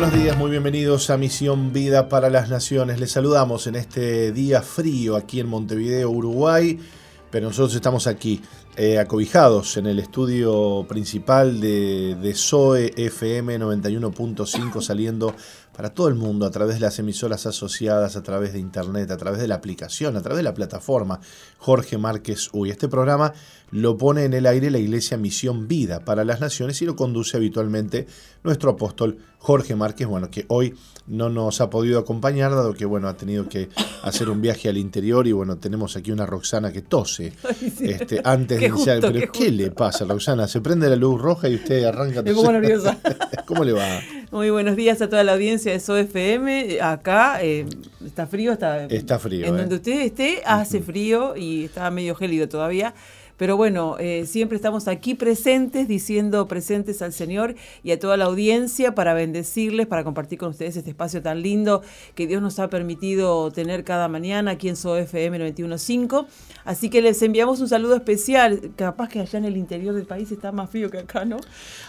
Buenos días, muy bienvenidos a Misión Vida para las Naciones. Les saludamos en este día frío aquí en Montevideo, Uruguay, pero nosotros estamos aquí eh, acobijados en el estudio principal de, de SOE FM 91.5 saliendo para todo el mundo a través de las emisoras asociadas, a través de internet, a través de la aplicación, a través de la plataforma Jorge Márquez Uy. Este programa lo pone en el aire la Iglesia Misión Vida para las Naciones y lo conduce habitualmente nuestro apóstol Jorge Márquez, bueno, que hoy no nos ha podido acompañar, dado que bueno, ha tenido que hacer un viaje al interior y bueno, tenemos aquí una Roxana que tose este, antes de iniciar. Pero ¿qué, le pasa, Roxana? Se prende la luz roja y usted arranca. Me pongo nerviosa. ¿Cómo le va? Muy buenos días a toda la audiencia de SOFM. Acá eh, está frío, está, está frío. En donde ¿eh? usted esté hace frío y está medio gélido todavía. Pero bueno, eh, siempre estamos aquí presentes, diciendo presentes al Señor y a toda la audiencia para bendecirles, para compartir con ustedes este espacio tan lindo que Dios nos ha permitido tener cada mañana aquí en SOFM 915. Así que les enviamos un saludo especial. Capaz que allá en el interior del país está más frío que acá, ¿no?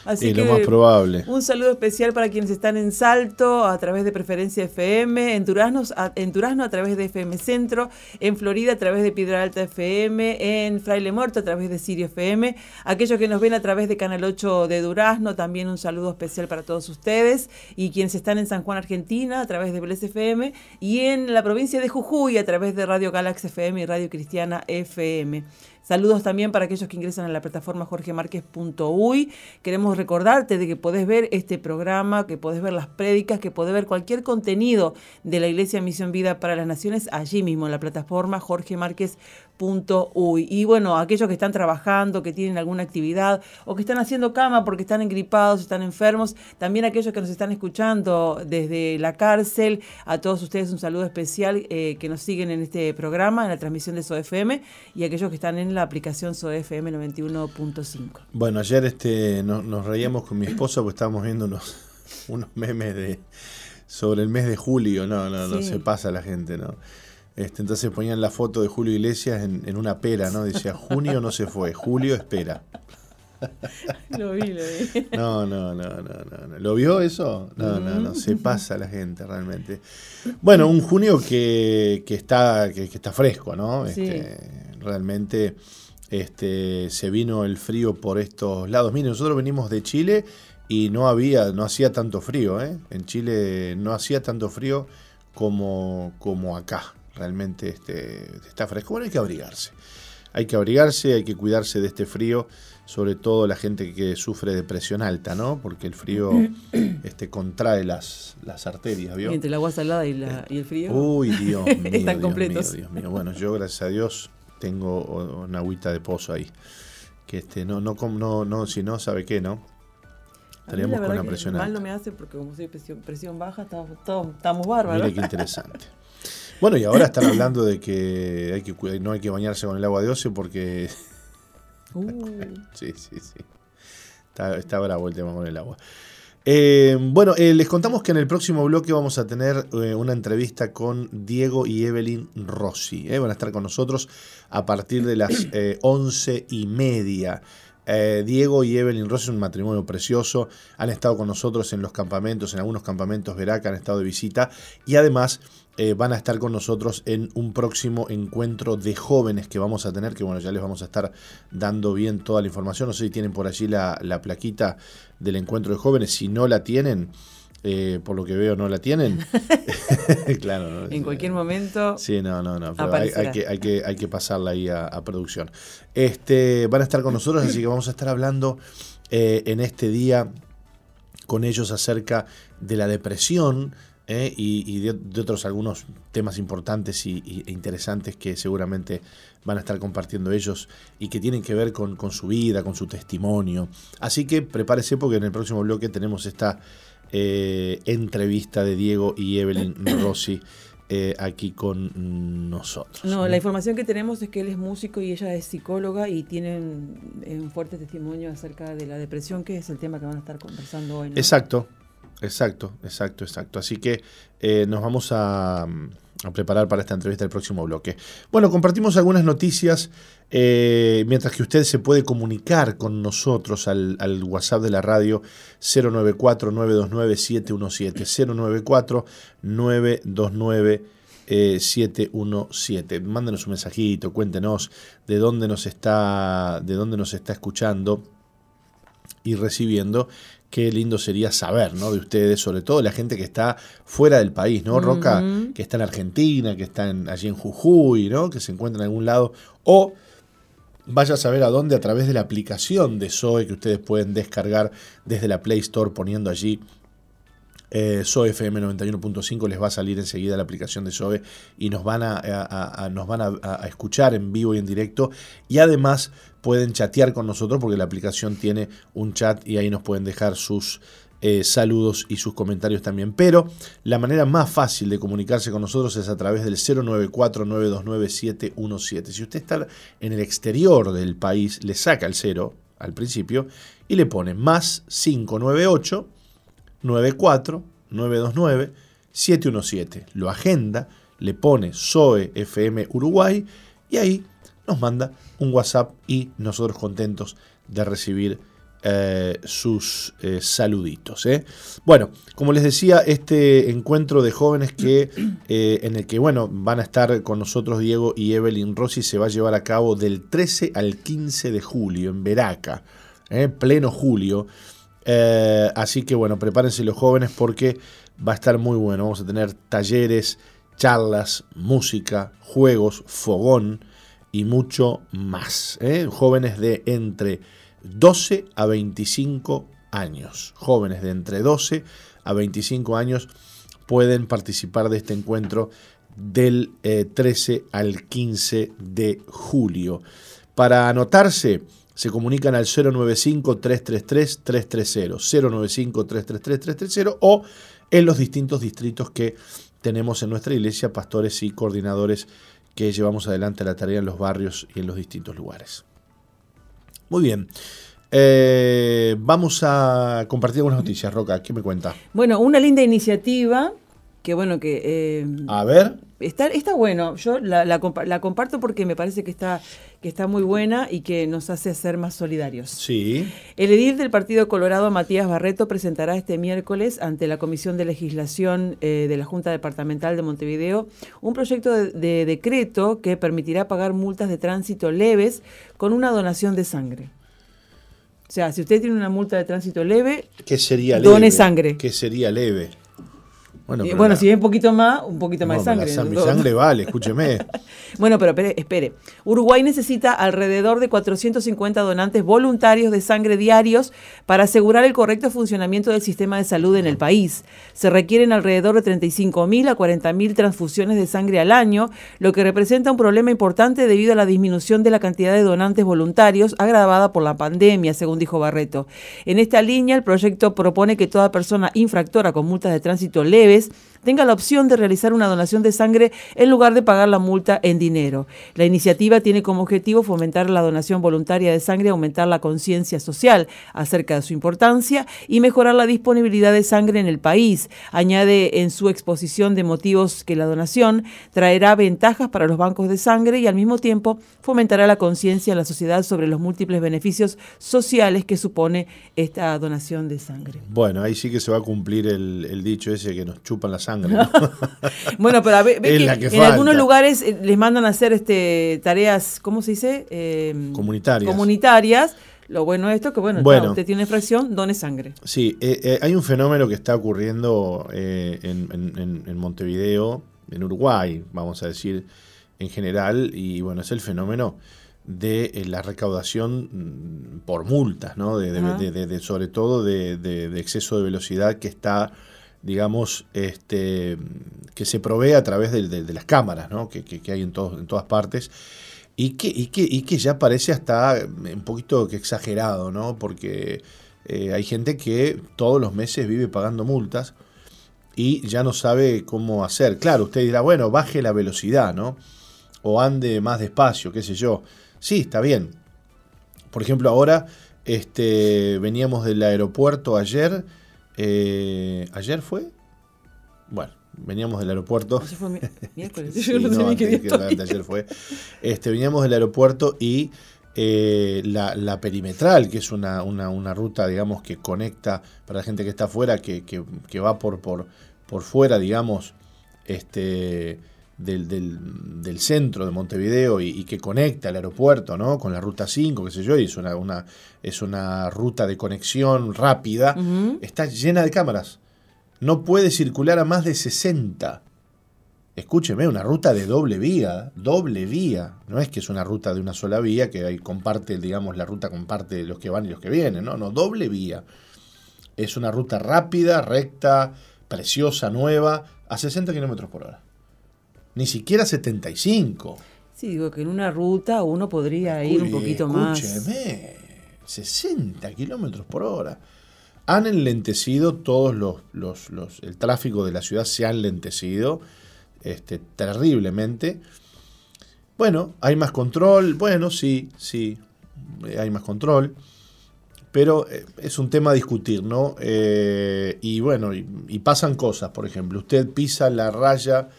Así que lo más probable. Un saludo especial para quienes están en Salto a través de Preferencia FM, en Durazno a, en Durazno a través de FM Centro, en Florida a través de Piedra Alta FM, en Fraile Muerto a través de Sirio FM, aquellos que nos ven a través de Canal 8 de Durazno, también un saludo especial para todos ustedes, y quienes están en San Juan, Argentina, a través de Bles FM, y en la provincia de Jujuy, a través de Radio Galaxy FM y Radio Cristiana FM. Saludos también para aquellos que ingresan a la plataforma jorgemarquez.uy. Queremos recordarte de que podés ver este programa, que podés ver las prédicas, que podés ver cualquier contenido de la Iglesia Misión Vida para las Naciones allí mismo en la plataforma jorgemarquez.uy. Y bueno, aquellos que están trabajando, que tienen alguna actividad o que están haciendo cama porque están engripados, están enfermos, también aquellos que nos están escuchando desde la cárcel, a todos ustedes un saludo especial eh, que nos siguen en este programa, en la transmisión de SOFM y aquellos que están en la la aplicación SOFM 91.5. Bueno, ayer este, nos reíamos con mi esposa porque estábamos viendo unos, unos memes de sobre el mes de julio. No, no, no se pasa la gente, ¿no? Este, entonces ponían la foto de Julio Iglesias en, una pera, ¿no? Decía, junio no se fue, julio espera. Lo vi, lo vi. No, no, no, no, no. ¿Lo vio eso? No, no, no. Se pasa la gente realmente. Bueno, un junio que, que está, que, está fresco, ¿no? Este, realmente este, se vino el frío por estos lados. Miren, nosotros venimos de Chile y no había, no hacía tanto frío, ¿eh? En Chile no hacía tanto frío como, como acá. Realmente este, está fresco. Bueno, hay que abrigarse. Hay que abrigarse, hay que cuidarse de este frío, sobre todo la gente que sufre de presión alta, ¿no? Porque el frío este, contrae las, las arterias, ¿vio? Y entre el agua salada y, la, y el frío. Uy, Dios mío. Están Dios completos. Mío, Dios mío. Bueno, yo, gracias a Dios, tengo una agüita de pozo ahí. Que este, no, no, no, no, si no, ¿sabe qué, no? Estaríamos con una presión alta. Mal no me hace porque como soy presión, presión baja, estamos, estamos bárbaros. Mira qué interesante. Bueno, y ahora están hablando de que, hay que no hay que bañarse con el agua de ocio porque... Uh. sí, sí, sí. Está, bravo el tema con el agua. Eh, bueno, eh, les contamos que en el próximo bloque vamos a tener eh, una entrevista con Diego y Evelyn Rossi. van a estar con nosotros a partir de las once y media. Diego y Evelyn Ross es un matrimonio precioso, han estado con nosotros en los campamentos, en algunos campamentos Veraca, han estado de visita y además eh, van a estar con nosotros en un próximo encuentro de jóvenes que vamos a tener, que bueno, ya les vamos a estar dando bien toda la información, no sé si tienen por allí la, la plaquita del encuentro de jóvenes, si no la tienen... Eh, por lo que veo no la tienen. claro. en cualquier momento. Sí, no, no, no. hay, que, hay, que, hay que pasarla ahí a, producción. Este, van a estar con nosotros, así que vamos a estar hablando eh, en este día con ellos acerca de la depresión. Eh, y, de, otros algunos temas importantes y, e interesantes que seguramente van a estar compartiendo ellos y que tienen que ver con, con su vida, con su testimonio. Así que prepárese porque en el próximo bloque tenemos esta eh, entrevista de Diego y Evelyn Rossi. Eh, aquí con nosotros. No, la información que tenemos es que él es músico y ella es psicóloga y tienen un fuerte testimonio acerca de la depresión, que es el tema que van a estar conversando hoy. Exacto, exacto, exacto, exacto. Así que eh, nos vamos a, a preparar para esta entrevista del próximo bloque. Bueno, compartimos algunas noticias eh, mientras que usted se puede comunicar con nosotros al, WhatsApp de la radio 094-929-717. 094-929-717. Mándenos un mensajito, cuéntenos de dónde nos está, de dónde nos está escuchando y recibiendo qué lindo sería saber, ¿no? De ustedes, sobre todo la gente que está fuera del país, ¿no? Roca, que está en Argentina, que está allí en Jujuy, ¿no? Que se encuentra en algún lado. O vaya a saber a dónde a través de la aplicación de Zoe que ustedes pueden descargar desde la Play Store poniendo allí eh, FM 91.5 les va a salir enseguida la aplicación de Zoe y nos van a, nos van a, escuchar en vivo y en directo y además pueden chatear con nosotros porque la aplicación tiene un chat y ahí nos pueden dejar sus eh, saludos y sus comentarios también. Pero la manera más fácil de comunicarse con nosotros es a través del 094-929-717. Si usted está en el exterior del país, le saca el 0 al principio y le pone más 598 94 929 717. Lo agenda, le pone SOE FM Uruguay y ahí nos manda un WhatsApp y nosotros contentos de recibir eh, sus eh, saluditos. ¿eh? Bueno, como les decía, este encuentro de jóvenes que en el que bueno, van a estar con nosotros Diego y Evelyn Rossi se va a llevar a cabo del 13 al 15 de julio en Veraca, pleno julio. Eh, así que bueno, prepárense los jóvenes porque va a estar muy bueno. Vamos a tener talleres, charlas, música, juegos, fogón y mucho más. ¿eh? Jóvenes de entre 12 a 25 años. Jóvenes de entre 12 a 25 años pueden participar de este encuentro del 13 eh, al 15 de julio. Para anotarse, se comunican al 095-333-330, 095-333-330 o en los distintos distritos que tenemos en nuestra iglesia, pastores y coordinadores que llevamos adelante la tarea en los barrios y en los distintos lugares. Muy bien. Eh, vamos a compartir algunas noticias, Roca. ¿Qué me cuenta? Bueno, una linda iniciativa que bueno que... Eh, a ver. Está, está bueno, yo la, la, comparto porque me parece que está, que está muy buena y que nos hace ser más solidarios. Sí. El edil del Partido Colorado, Matías Barreto, presentará este miércoles ante la Comisión de Legislación eh, de la Junta Departamental de Montevideo un proyecto de, decreto que permitirá pagar multas de tránsito leves con una donación de sangre. O sea, si usted tiene una multa de tránsito leve, ¿qué sería leve? Done sangre. ¿Qué sería leve? Bueno, bueno si es un poquito más, un poquito más de sangre. mi sangre vale, escúcheme. bueno, pero espere, Uruguay necesita alrededor de 450 donantes voluntarios de sangre diarios para asegurar el correcto funcionamiento del sistema de salud en el país. Se requieren alrededor de 35.000 a 40.000 transfusiones de sangre al año, lo que representa un problema importante debido a la disminución de la cantidad de donantes voluntarios agravada por la pandemia, según dijo Barreto. En esta línea, el proyecto propone que toda persona infractora con multas de tránsito leves tenga la opción de realizar una donación de sangre en lugar de pagar la multa en dinero. La iniciativa tiene como objetivo fomentar la donación voluntaria de sangre, aumentar la conciencia social acerca de su importancia y mejorar la disponibilidad de sangre en el país. Añade en su exposición de motivos que la donación traerá ventajas para los bancos de sangre y al mismo tiempo fomentará la conciencia en la sociedad sobre los múltiples beneficios sociales que supone esta donación de sangre. Bueno, ahí sí que se va a cumplir el, dicho ese que nos chupan la sangre bueno, pero a ver, en algunos lugares eh, les mandan a hacer este tareas, ¿cómo se dice? Em, comunitarias. Comunitarias. Lo bueno es esto que, bueno, usted tiene fracción, done sangre. Sí, eh, eh, hay un fenómeno que está ocurriendo en, Montevideo, en Uruguay, vamos a decir, en general, y bueno, es el fenómeno de la recaudación mm, por multas, ¿no? De, sobre todo de, exceso de velocidad que está digamos, este, que se provee a través de, las cámaras ¿no? que, que, hay en, en todas partes y que, y, que, y que ya parece hasta un poquito que exagerado, ¿no? porque eh, hay gente que todos los meses vive pagando multas y ya no sabe cómo hacer. Claro, usted dirá, bueno, baje la velocidad, ¿no? O ande más despacio, qué sé yo. Sí, está bien. Por ejemplo, ahora este, veníamos del aeropuerto ayer eh, ¿Ayer fue? Bueno, veníamos del aeropuerto. Ayer fue miércoles. Yo no, ayer fue. Este, veníamos del aeropuerto y eh, la, perimetral, que es una, una, ruta, digamos, que conecta para la gente que está afuera, que, que, va por, por, por fuera, digamos, este, del, del, centro de Montevideo y, que conecta el aeropuerto ¿no? con la ruta 5, qué sé yo, y es una, una es una ruta de conexión rápida, está llena de cámaras. No puede circular a más de 60. Escúcheme, una ruta de doble vía, doble vía. No es que es una ruta de una sola vía, que ahí comparte, digamos, la ruta comparte los que van y los que vienen, no, no, doble vía. Es una ruta rápida, recta, preciosa, nueva, a 60 kilómetros por hora ni siquiera 75. Sí, digo que en una ruta uno podría ir un poquito más. Escúcheme, 60 kilómetros por hora. Han enlentecido todos los, los, los, El tráfico de la ciudad se ha enlentecido este, terriblemente. Bueno, hay más control. Bueno, sí, sí, hay más control. Pero eh, es un tema a discutir, ¿no? Eh, y bueno, y pasan cosas, por ejemplo, usted pisa la raya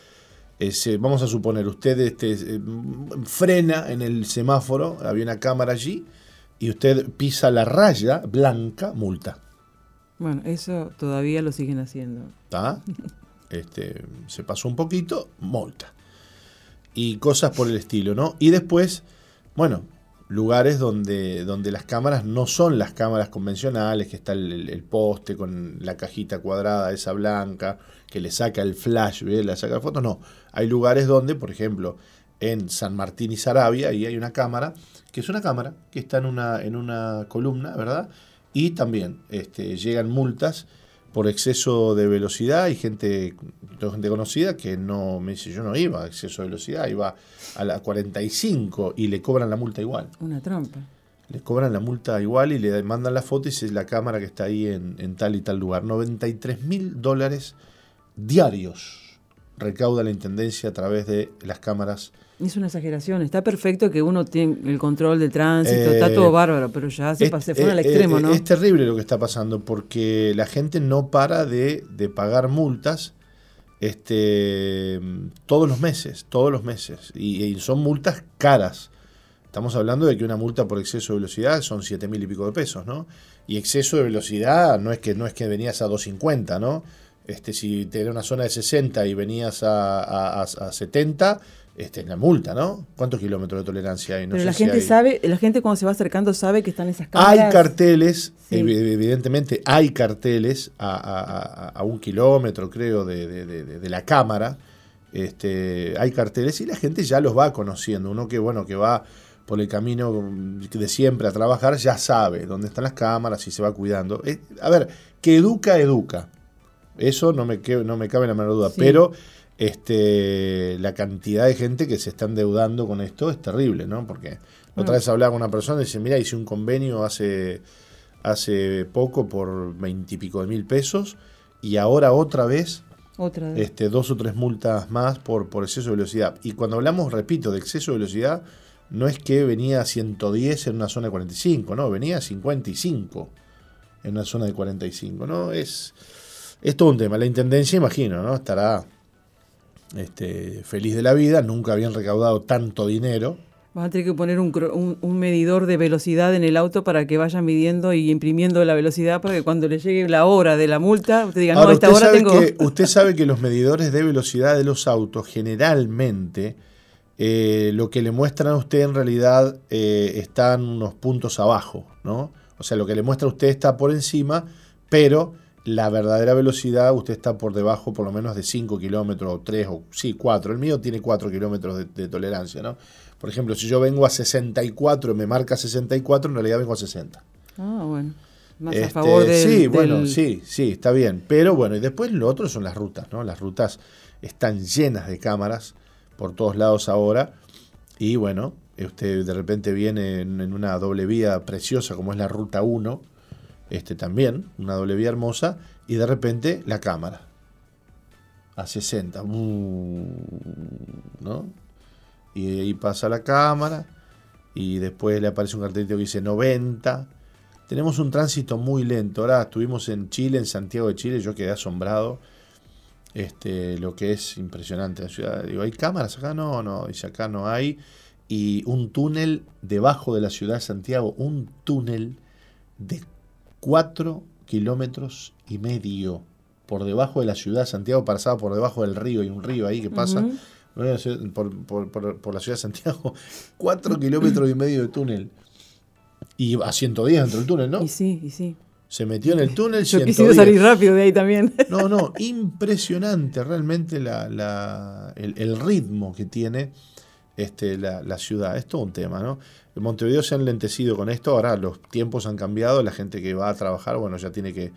vamos a suponer, usted este, eh, frena en el semáforo, había una cámara allí, y usted pisa la raya blanca, multa. Bueno, eso todavía lo siguen haciendo. ¿Está? Este, se pasó un poquito, multa. Y cosas por el estilo, ¿no? Y después, bueno, lugares donde, donde las cámaras no son las cámaras convencionales, que está el, poste con la cajita cuadrada esa blanca, que le saca el flash, ¿ve? le saca la foto, no. Hay lugares donde, por ejemplo, en San Martín y Sarabia, ahí hay una cámara, que es una cámara que está en una, en una columna, ¿verdad? Y también este, llegan multas por exceso de velocidad. Hay gente, gente conocida que no me dice, yo no iba a exceso de velocidad, iba a la 45 y le cobran la multa igual. Una trampa. Le cobran la multa igual y le mandan la foto y dice la cámara que está ahí en, en tal y tal lugar. 93 mil dólares diarios recauda la Intendencia a través de las cámaras. Es una exageración, está perfecto que uno tiene el control de tránsito, está todo eh, bárbaro, pero ya se, se fue al extremo, ¿no? Es terrible lo que está pasando porque la gente no para de, pagar multas este, todos los meses, todos los meses, y, son multas caras. Estamos hablando de que una multa por exceso de velocidad son 7 mil y pico de pesos, ¿no? Y exceso de velocidad no es que, no es que venías a 250, ¿no? Este, si tenías una zona de 60 y venías a, 70, este, la multa, ¿no? ¿Cuántos kilómetros de tolerancia hay? Pero la gente sabe, la gente cuando se va acercando sabe que están esas cámaras. Hay carteles, evidentemente hay carteles a, un kilómetro, creo, de, la cámara. Este, hay carteles y la gente ya los va conociendo. Uno que, bueno, que va por el camino de siempre a trabajar, ya sabe dónde están las cámaras y se va cuidando. Eh, a ver, que educa, educa. Eso no me, no me cabe la menor duda. Pero este, la cantidad de gente que se está endeudando con esto es terrible, ¿no? Porque otra vez hablaba con una persona y dice, mira, hice un convenio hace, hace poco por veintipico de mil pesos y ahora otra vez Otra Este, dos o tres multas más por, por exceso de velocidad. Y cuando hablamos, repito, de exceso de velocidad, no es que venía a 110 en una zona de 45, no, venía a 55 en una zona de 45, ¿no? Es, es todo un tema. La Intendencia, imagino, ¿no? Estará este, feliz de la vida, nunca habían recaudado tanto dinero. Van a tener que poner un, un, medidor de velocidad en el auto para que vayan midiendo y imprimiendo la velocidad para que cuando le llegue la hora de la multa, usted diga, no, esta hora tengo... Que, usted sabe que los medidores de velocidad de los autos generalmente eh, lo que le muestran a usted en realidad eh, están unos puntos abajo, ¿no? O sea, lo que le muestra a usted está por encima, pero la verdadera velocidad usted está por debajo por lo menos de 5 kilómetros o 3 o sí, 4. El mío tiene 4 kilómetros de, tolerancia, ¿no? Por ejemplo, si yo vengo a 64 y me marca 64, en realidad vengo a 60. Ah, bueno. Más a este, favor del, Sí, bueno, sí, sí, está bien. Pero bueno, y después lo otro son las rutas, ¿no? Las rutas están llenas de cámaras por todos lados ahora. Y bueno, usted de repente viene en, una doble vía preciosa como es la Ruta 1, este también, una doble vía hermosa, y de repente la cámara. A 60. Uh, ¿No? Y ahí pasa la cámara. Y después le aparece un cartelito que dice 90. Tenemos un tránsito muy lento. Ahora estuvimos en Chile, en Santiago de Chile. Yo quedé asombrado este, lo que es impresionante la ciudad. Digo, ¿hay cámaras acá? No, no, dice acá no hay. Y un túnel debajo de la ciudad de Santiago, un túnel de 4 kilómetros y medio por debajo de la ciudad de Santiago, pasaba por debajo del río, hay un río ahí que pasa por, por, la ciudad de Santiago, 4 kilómetros y medio de túnel. Y a 110 dentro del túnel, ¿no? Y sí, y sí. Se metió en el túnel. Yo quisiera salir rápido de ahí también. No, no, impresionante realmente la, el, ritmo que tiene este, la, ciudad. Es todo un tema, ¿no? Montevideo se han lentecido con esto, ahora los tiempos han cambiado, la gente que va a trabajar, bueno, ya tiene que...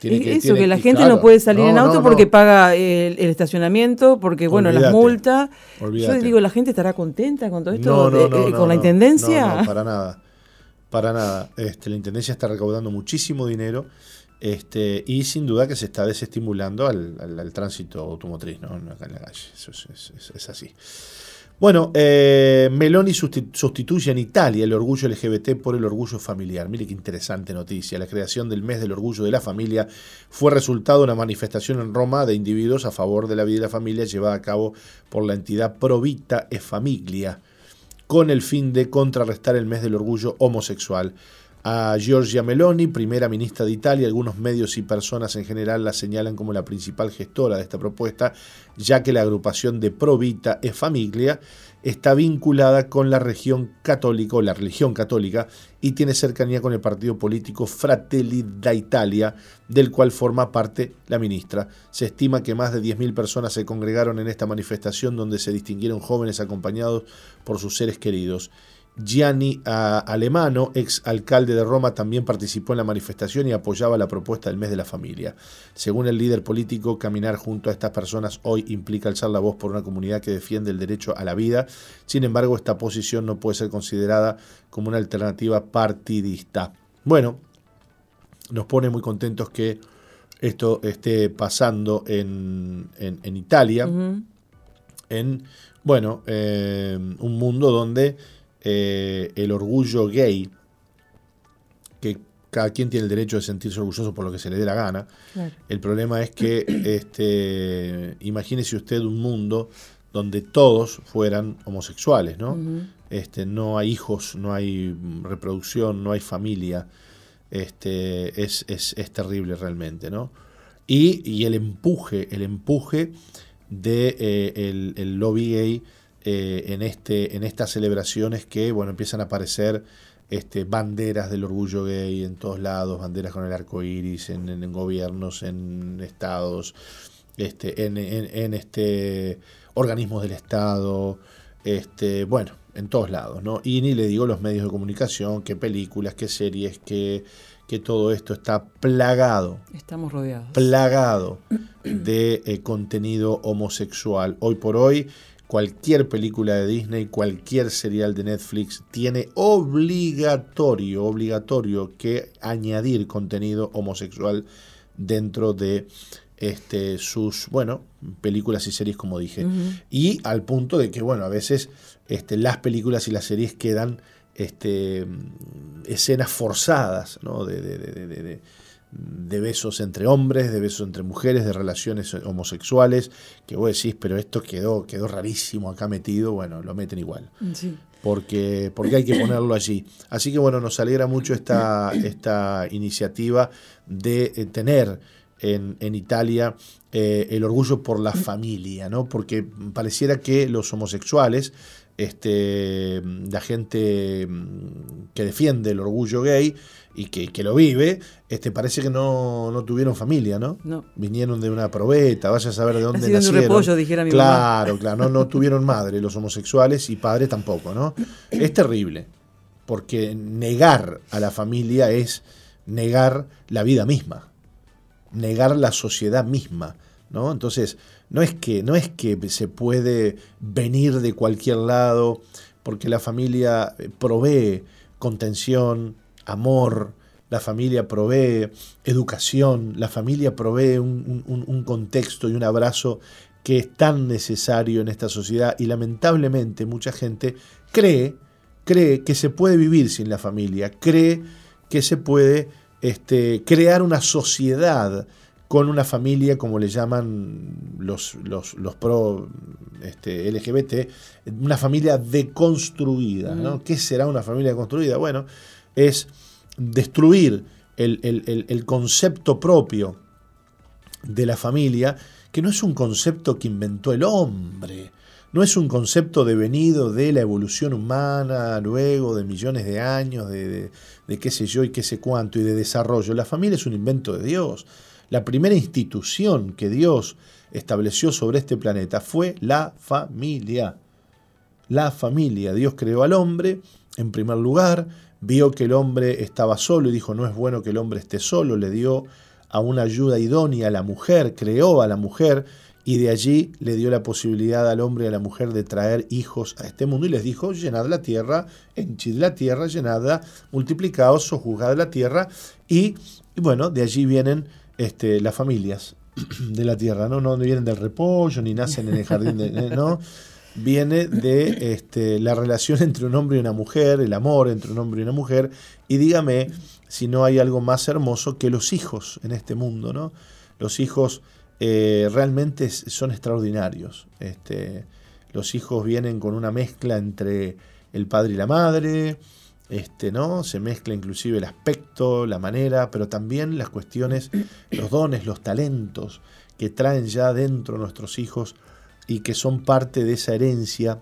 Tiene eso, que la gente no puede salir en auto porque paga el, estacionamiento, porque, bueno, las multas. Yo digo, ¿la gente estará contenta con todo esto? Eh, ¿Con la intendencia? No, para nada. Para nada. Este, la Intendencia está recaudando muchísimo dinero este, y sin duda que se está desestimulando al, tránsito automotriz ¿no? acá en la calle. Eso es, así. Bueno, eh, Meloni sustituye en Italia el orgullo LGBT por el orgullo familiar. Mire qué interesante noticia. La creación del mes del orgullo de la familia fue resultado de una manifestación en Roma de individuos a favor de la vida y la familia llevada a cabo por la entidad Provita e Famiglia con el fin de contrarrestar el mes del orgullo homosexual. A Giorgia Meloni, primera ministra de Italia, algunos medios y personas en general la señalan como la principal gestora de esta propuesta, ya que la agrupación de Provita e Famiglia está vinculada con la región católica o la religión católica y tiene cercanía con el partido político Fratelli d'Italia, del cual forma parte la ministra. Se estima que más de 10.000 personas se congregaron en esta manifestación donde se distinguieron jóvenes acompañados por sus seres queridos. Gianni Alemano, ex alcalde de Roma, también participó en la manifestación y apoyaba la propuesta del mes de la familia. Según el líder político, caminar junto a estas personas hoy implica alzar la voz por una comunidad que defiende el derecho a la vida. Sin embargo, esta posición no puede ser considerada como una alternativa partidista. Bueno, nos pone muy contentos que esto esté pasando en, Italia, en, bueno, eh, un mundo donde eh, el orgullo gay, que cada quien tiene el derecho de sentirse orgulloso por lo que se le dé la gana. El problema es que, este, imagínese usted un mundo donde todos fueran homosexuales, ¿no? este, no hay hijos, no hay reproducción, no hay familia. Este, es, es, es terrible realmente, ¿no? Y, y, el empuje, el empuje de eh, el, el lobby gay eh, en, este, en estas celebraciones que bueno, empiezan a aparecer este, banderas del orgullo gay en todos lados, banderas con el arco iris, en, gobiernos, en estados, este, en, en, este, organismos del Estado, este, bueno, en todos lados, ¿no? Y ni le digo los medios de comunicación, qué películas, qué series, que, que todo esto está plagado. Estamos rodeados. Plagado de eh, contenido homosexual. Hoy por hoy cualquier película de Disney, cualquier serial de Netflix tiene obligatorio, obligatorio que añadir contenido homosexual dentro de este, sus, bueno, películas y series, como dije. Y al punto de que, bueno, a veces este, las películas y las series quedan este, escenas forzadas, ¿no? de, de, de, de besos entre hombres, de besos entre mujeres, de relaciones homosexuales, que vos decís, pero esto quedó, quedó rarísimo acá metido, bueno, lo meten igual. Porque, porque hay que ponerlo allí. Así que bueno, nos alegra mucho esta, esta iniciativa de eh, tener en, en Italia eh, el orgullo por la familia, ¿no? Porque pareciera que los homosexuales, este, la gente mm, que defiende el orgullo gay, y que, lo vive, este, parece que no, no tuvieron familia, ¿no? ¿no? Vinieron de una probeta, vaya a saber de dónde nacieron. un repollo, dijera mi Claro, claro, no, no tuvieron madre los homosexuales y padre tampoco, ¿no? Es terrible, porque negar a la familia es negar la vida misma, negar la sociedad misma, ¿no? Entonces, no es que, no es que se puede venir de cualquier lado, porque la familia provee contención, amor, la familia provee educación, la familia provee un, contexto y un abrazo que es tan necesario en esta sociedad y lamentablemente mucha gente cree, cree que se puede vivir sin la familia, cree que se puede este, crear una sociedad con una familia, como le llaman los, los, pro este, LGBT, una familia deconstruida. ¿no? ¿Qué será una familia construida? Bueno, es destruir el, concepto propio de la familia, que no es un concepto que inventó el hombre, no es un concepto devenido de la evolución humana luego de millones de años, de, de, qué sé yo y qué sé cuánto, y de desarrollo. La familia es un invento de Dios. La primera institución que Dios estableció sobre este planeta fue la familia. La familia. Dios creó al hombre, en primer lugar, vio que el hombre estaba solo y dijo, no es bueno que el hombre esté solo, le dio a una ayuda idónea a la mujer, creó a la mujer y de allí le dio la posibilidad al hombre y a la mujer de traer hijos a este mundo y les dijo, llenad la tierra, henchid la tierra, llenadla, multiplicaos, sojuzgad la tierra y, bueno, de allí vienen este, las familias de la tierra, ¿no? No vienen del repollo ni nacen en el jardín, de, ¿no? viene de este, la relación entre un hombre y una mujer, el amor entre un hombre y una mujer, y dígame si no hay algo más hermoso que los hijos en este mundo, ¿no? Los hijos eh, realmente son extraordinarios. Este, los hijos vienen con una mezcla entre el padre y la madre, este, ¿no? Se mezcla inclusive el aspecto, la manera, pero también las cuestiones, los dones, los talentos que traen ya dentro nuestros hijos y que son parte de esa herencia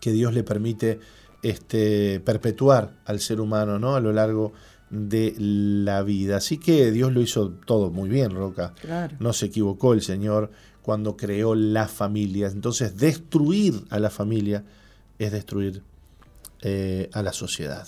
que Dios le permite este, perpetuar al ser humano ¿no? a lo largo de la vida. Así que Dios lo hizo todo muy bien, Roca. No se equivocó el Señor cuando creó la familia. Entonces, destruir a la familia es destruir eh, a la sociedad.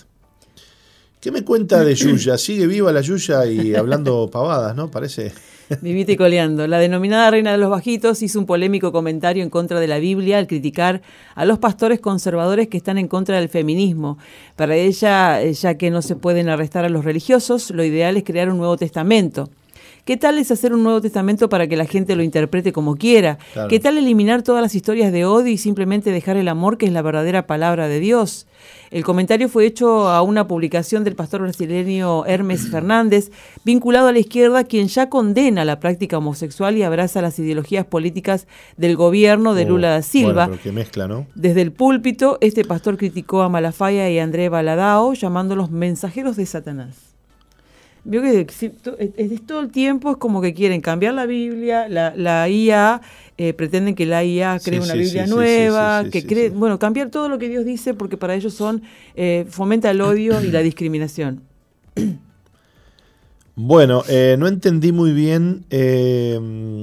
¿Qué me cuenta de Yuya? Sigue viva la Yuya y hablando pavadas, ¿no? Parece. Vivita y coleando. La denominada Reina de los Bajitos hizo un polémico comentario en contra de la Biblia al criticar a los pastores conservadores que están en contra del feminismo. Para ella, eh, ya que no se pueden arrestar a los religiosos, lo ideal es crear un Nuevo Testamento. ¿Qué tal es hacer un Nuevo Testamento para que la gente lo interprete como quiera? ¿Qué tal eliminar todas las historias de odio y simplemente dejar el amor que es la verdadera palabra de Dios? El comentario fue hecho a una publicación del pastor brasileño Hermes Fernández, vinculado a la izquierda, quien ya condena la práctica homosexual y abraza las ideologías políticas del gobierno de oh, Lula da Silva. mezcla, ¿no? Desde el púlpito, este pastor criticó a Malafaya y a André Baladao, llamándolos mensajeros de Satanás. Veo que es, todo el tiempo es como que quieren cambiar la Biblia, la, IA, eh, pretenden que la IA cree una Biblia nueva, que cree, bueno, cambiar todo lo que Dios dice porque para ellos son, eh, fomenta el odio y la discriminación. Bueno, eh, no entendí muy bien. el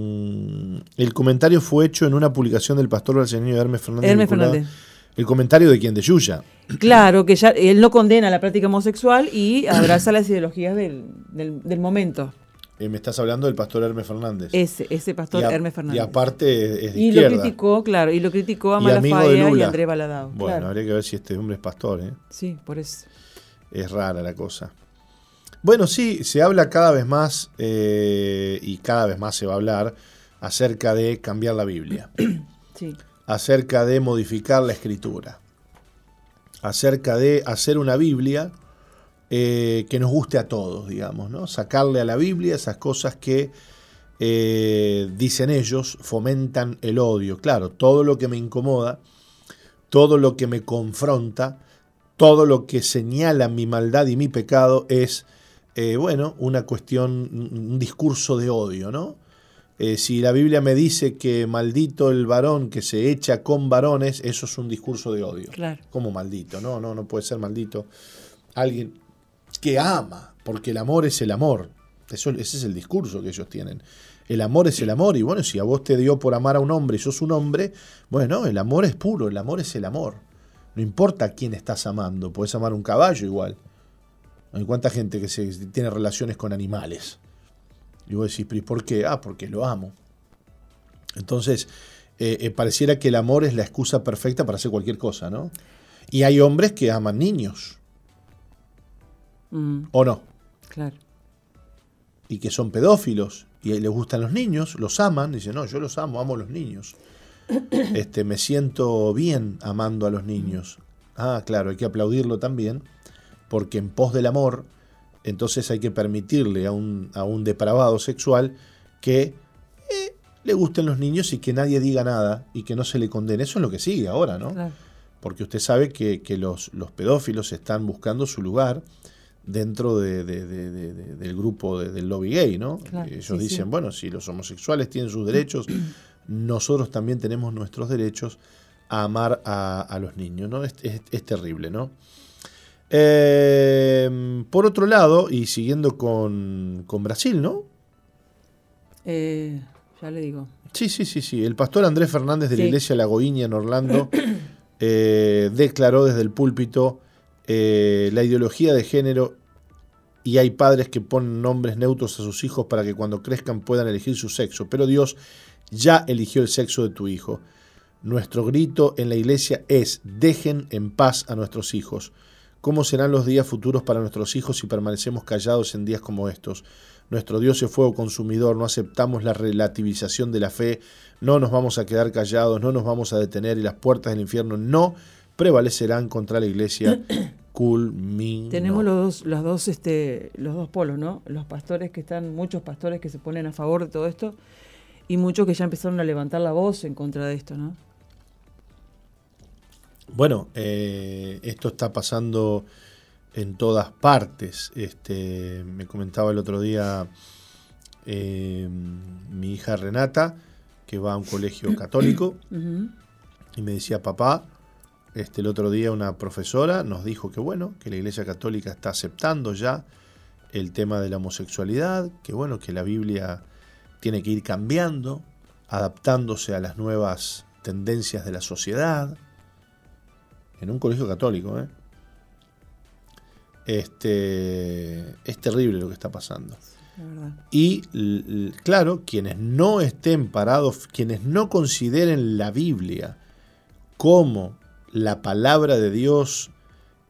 comentario fue hecho en una publicación del pastor brasileño Hermes Fernández. Hermes Fernández el comentario de quien de Yuya. Claro, que ya él no condena la práctica homosexual y abraza las ideologías del, del, momento. Eh, me estás hablando del pastor Hermes Fernández. Ese, ese pastor Hermes Fernández. Y aparte es de Y lo criticó, claro, y lo criticó a Malafaia y, a André Baladao. Bueno, habría que ver si este hombre es pastor, ¿eh? Sí, por eso. Es rara la cosa. Bueno, sí, se habla cada vez más eh, y cada vez más se va a hablar acerca de cambiar la Biblia, Sí. Acerca de modificar la escritura, acerca de hacer una Biblia eh, que nos guste a todos, digamos, ¿no? Sacarle a la Biblia esas cosas que eh, dicen ellos, fomentan el odio. Claro, todo lo que me incomoda, todo lo que me confronta, todo lo que señala mi maldad y mi pecado es, eh, bueno, una cuestión, un discurso de odio, ¿no? Eh, si la Biblia me dice que maldito el varón que se echa con varones, eso es un discurso de odio. Claro. Como maldito, no, no, no puede ser maldito. Alguien que ama, porque el amor es el amor. Eso, ese es el discurso que ellos tienen. El amor es el amor, y bueno, si a vos te dio por amar a un hombre y sos un hombre, bueno, el amor es puro, el amor es el amor. No importa a quién estás amando, puedes amar un caballo igual. Hay cuánta gente que se, tiene relaciones con animales. Y vos decís, ¿pero por qué? Ah, porque lo amo. Entonces, eh, eh, pareciera que el amor es la excusa perfecta para hacer cualquier cosa, ¿no? Y hay hombres que aman niños, Mm, ¿o no? claro. Y que son pedófilos, y les gustan los niños, los aman, dicen, no, yo los amo, amo a los niños. Este, me siento bien amando a los niños. Ah, claro, hay que aplaudirlo también, porque en pos del amor, entonces hay que permitirle a un, a un depravado sexual que eh, le gusten los niños y que nadie diga nada y que no se le condene. Eso es lo que sigue ahora, ¿no? claro. Porque usted sabe que, que los, los pedófilos están buscando su lugar dentro de- de- de- de- de- del grupo de- del lobby gay, ¿no? Claro, Ellos sí, dicen, sí. bueno, si los homosexuales tienen sus derechos, nosotros también tenemos nuestros derechos a amar a, a los niños, ¿no? Es, es- es terrible, ¿no? Eh, por otro lado, y siguiendo con, con Brasil, ¿no? Eh, ya le digo. Sí, sí, sí, sí. El pastor Andrés Fernández de la iglesia Lagoíña en Orlando eh, declaró desde el púlpito eh, la ideología de género y hay padres que ponen nombres neutros a sus hijos para que cuando crezcan puedan elegir su sexo, pero Dios ya eligió el sexo de tu hijo. Nuestro grito en la iglesia es, dejen en paz a nuestros hijos. ¿Cómo serán los días futuros para nuestros hijos si permanecemos callados en días como estos? Nuestro Dios es fuego consumidor, no aceptamos la relativización de la fe, no nos vamos a quedar callados, no nos vamos a detener y las puertas del infierno no prevalecerán contra la iglesia. Culmino. Tenemos los dos, los dos, este, los dos polos, ¿no? Los pastores que están, muchos pastores que se ponen a favor de todo esto y muchos que ya empezaron a levantar la voz en contra de esto, ¿no? Bueno, eh, esto está pasando en todas partes. Este, me comentaba el otro día eh, mi hija Renata, que va a un colegio católico, y me decía, papá, este, el otro día una profesora nos dijo que bueno, que la Iglesia Católica está aceptando ya el tema de la homosexualidad, que bueno, que la Biblia tiene que ir cambiando, adaptándose a las nuevas tendencias de la sociedad. En un colegio católico, ¿eh? Este, es terrible lo que está pasando. Y claro, quienes no estén parados, quienes no consideren la Biblia como la palabra de Dios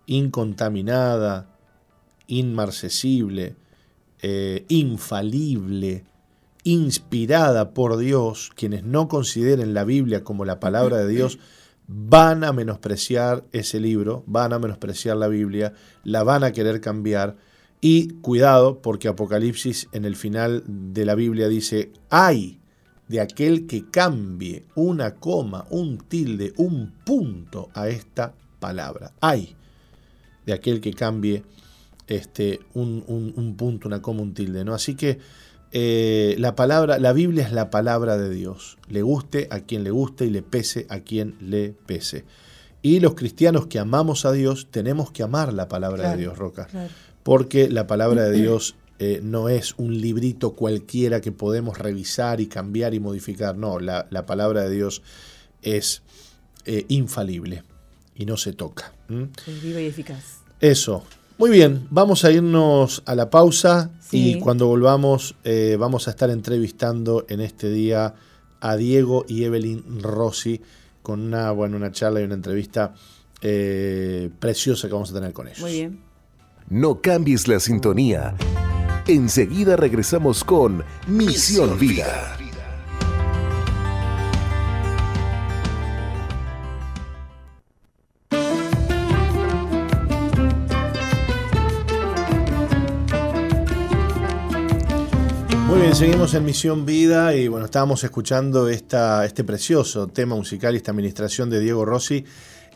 incontaminada, inmarcesible, eh, infalible, inspirada por Dios, quienes no consideren la Biblia como la palabra de Dios, van a menospreciar ese libro, van a menospreciar la Biblia, la van a querer cambiar. Y cuidado, porque Apocalipsis en el final de la Biblia dice, hay de aquel que cambie una coma, un tilde, un punto a esta palabra. Hay de aquel que cambie este, un, un- un punto, una coma, un tilde. ¿no? Así que eh, la palabra, la Biblia es la palabra de Dios. Le guste a quien le guste y le pese a quien le pese. Y los cristianos que amamos a Dios tenemos que amar la palabra Claro, de Dios, Roca Claro. porque la palabra de Dios eh, no es un librito cualquiera que podemos revisar y cambiar y modificar. No, la, la palabra de Dios es eh, infalible y no se toca. Es viva y eficaz. Eso. Muy bien, vamos a irnos a la pausa y cuando volvamos eh, vamos a estar entrevistando en este día a Diego y Evelyn Rossi con una, bueno, una charla y una entrevista eh, preciosa que vamos a tener con ellos. Muy bien. No cambies la sintonía. Enseguida regresamos con Misión Vida. Bien, seguimos en Misión Vida y bueno, estábamos escuchando esta, este precioso tema musical y esta administración de Diego Rossi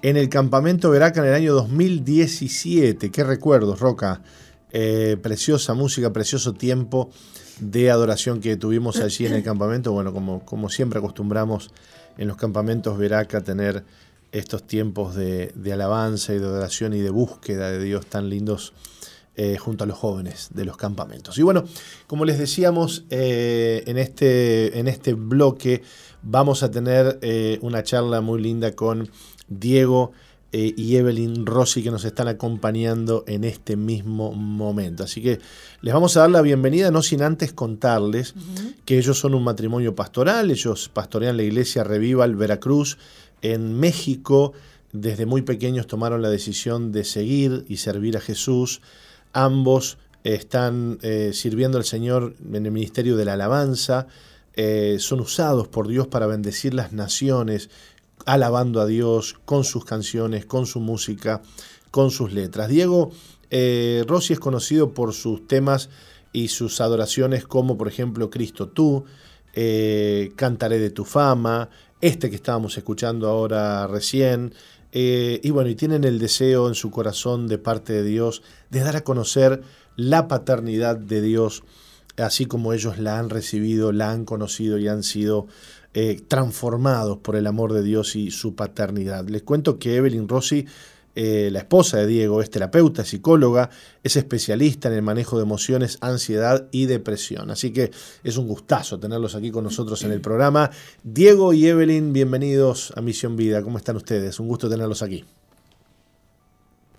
en el campamento Veraca en el año 2017. Qué recuerdos, Roca. Eh, preciosa música, precioso tiempo de adoración que tuvimos allí en el campamento. Bueno, como, como siempre acostumbramos en los campamentos Veraca tener estos tiempos de, alabanza y de adoración y de búsqueda de Dios tan lindos eh, junto a los jóvenes de los campamentos. Y bueno, como les decíamos, eh, en, este, en este bloque vamos a tener eh, una charla muy linda con Diego y Evelyn Rossi que nos están acompañando en este mismo momento. Así que les vamos a dar la bienvenida, no sin antes contarles que ellos son un matrimonio pastoral, ellos pastorean la iglesia Revival Veracruz en México. Desde muy pequeños tomaron la decisión de seguir y servir a Jesús. Ambos están eh, sirviendo al Señor en el ministerio de la alabanza, eh, son usados por Dios para bendecir las naciones, alabando a Dios con sus canciones, con su música, con sus letras. Diego eh, Rossi es conocido por sus temas y sus adoraciones como por ejemplo Cristo tú, Cantaré de tu fama, este que estábamos escuchando ahora recién, eh, y bueno, y tienen el deseo en su corazón de parte de Dios de dar a conocer la paternidad de Dios, así como ellos la han recibido, la han conocido y han sido eh, transformados por el amor de Dios y su paternidad. Les cuento que Evelyn Rossi eh, la esposa de Diego es terapeuta, psicóloga, es especialista en el manejo de emociones, ansiedad y depresión. Así que es un gustazo tenerlos aquí con nosotros en el programa. Diego y Evelyn, bienvenidos a Misión Vida. ¿Cómo están ustedes? Un gusto tenerlos aquí.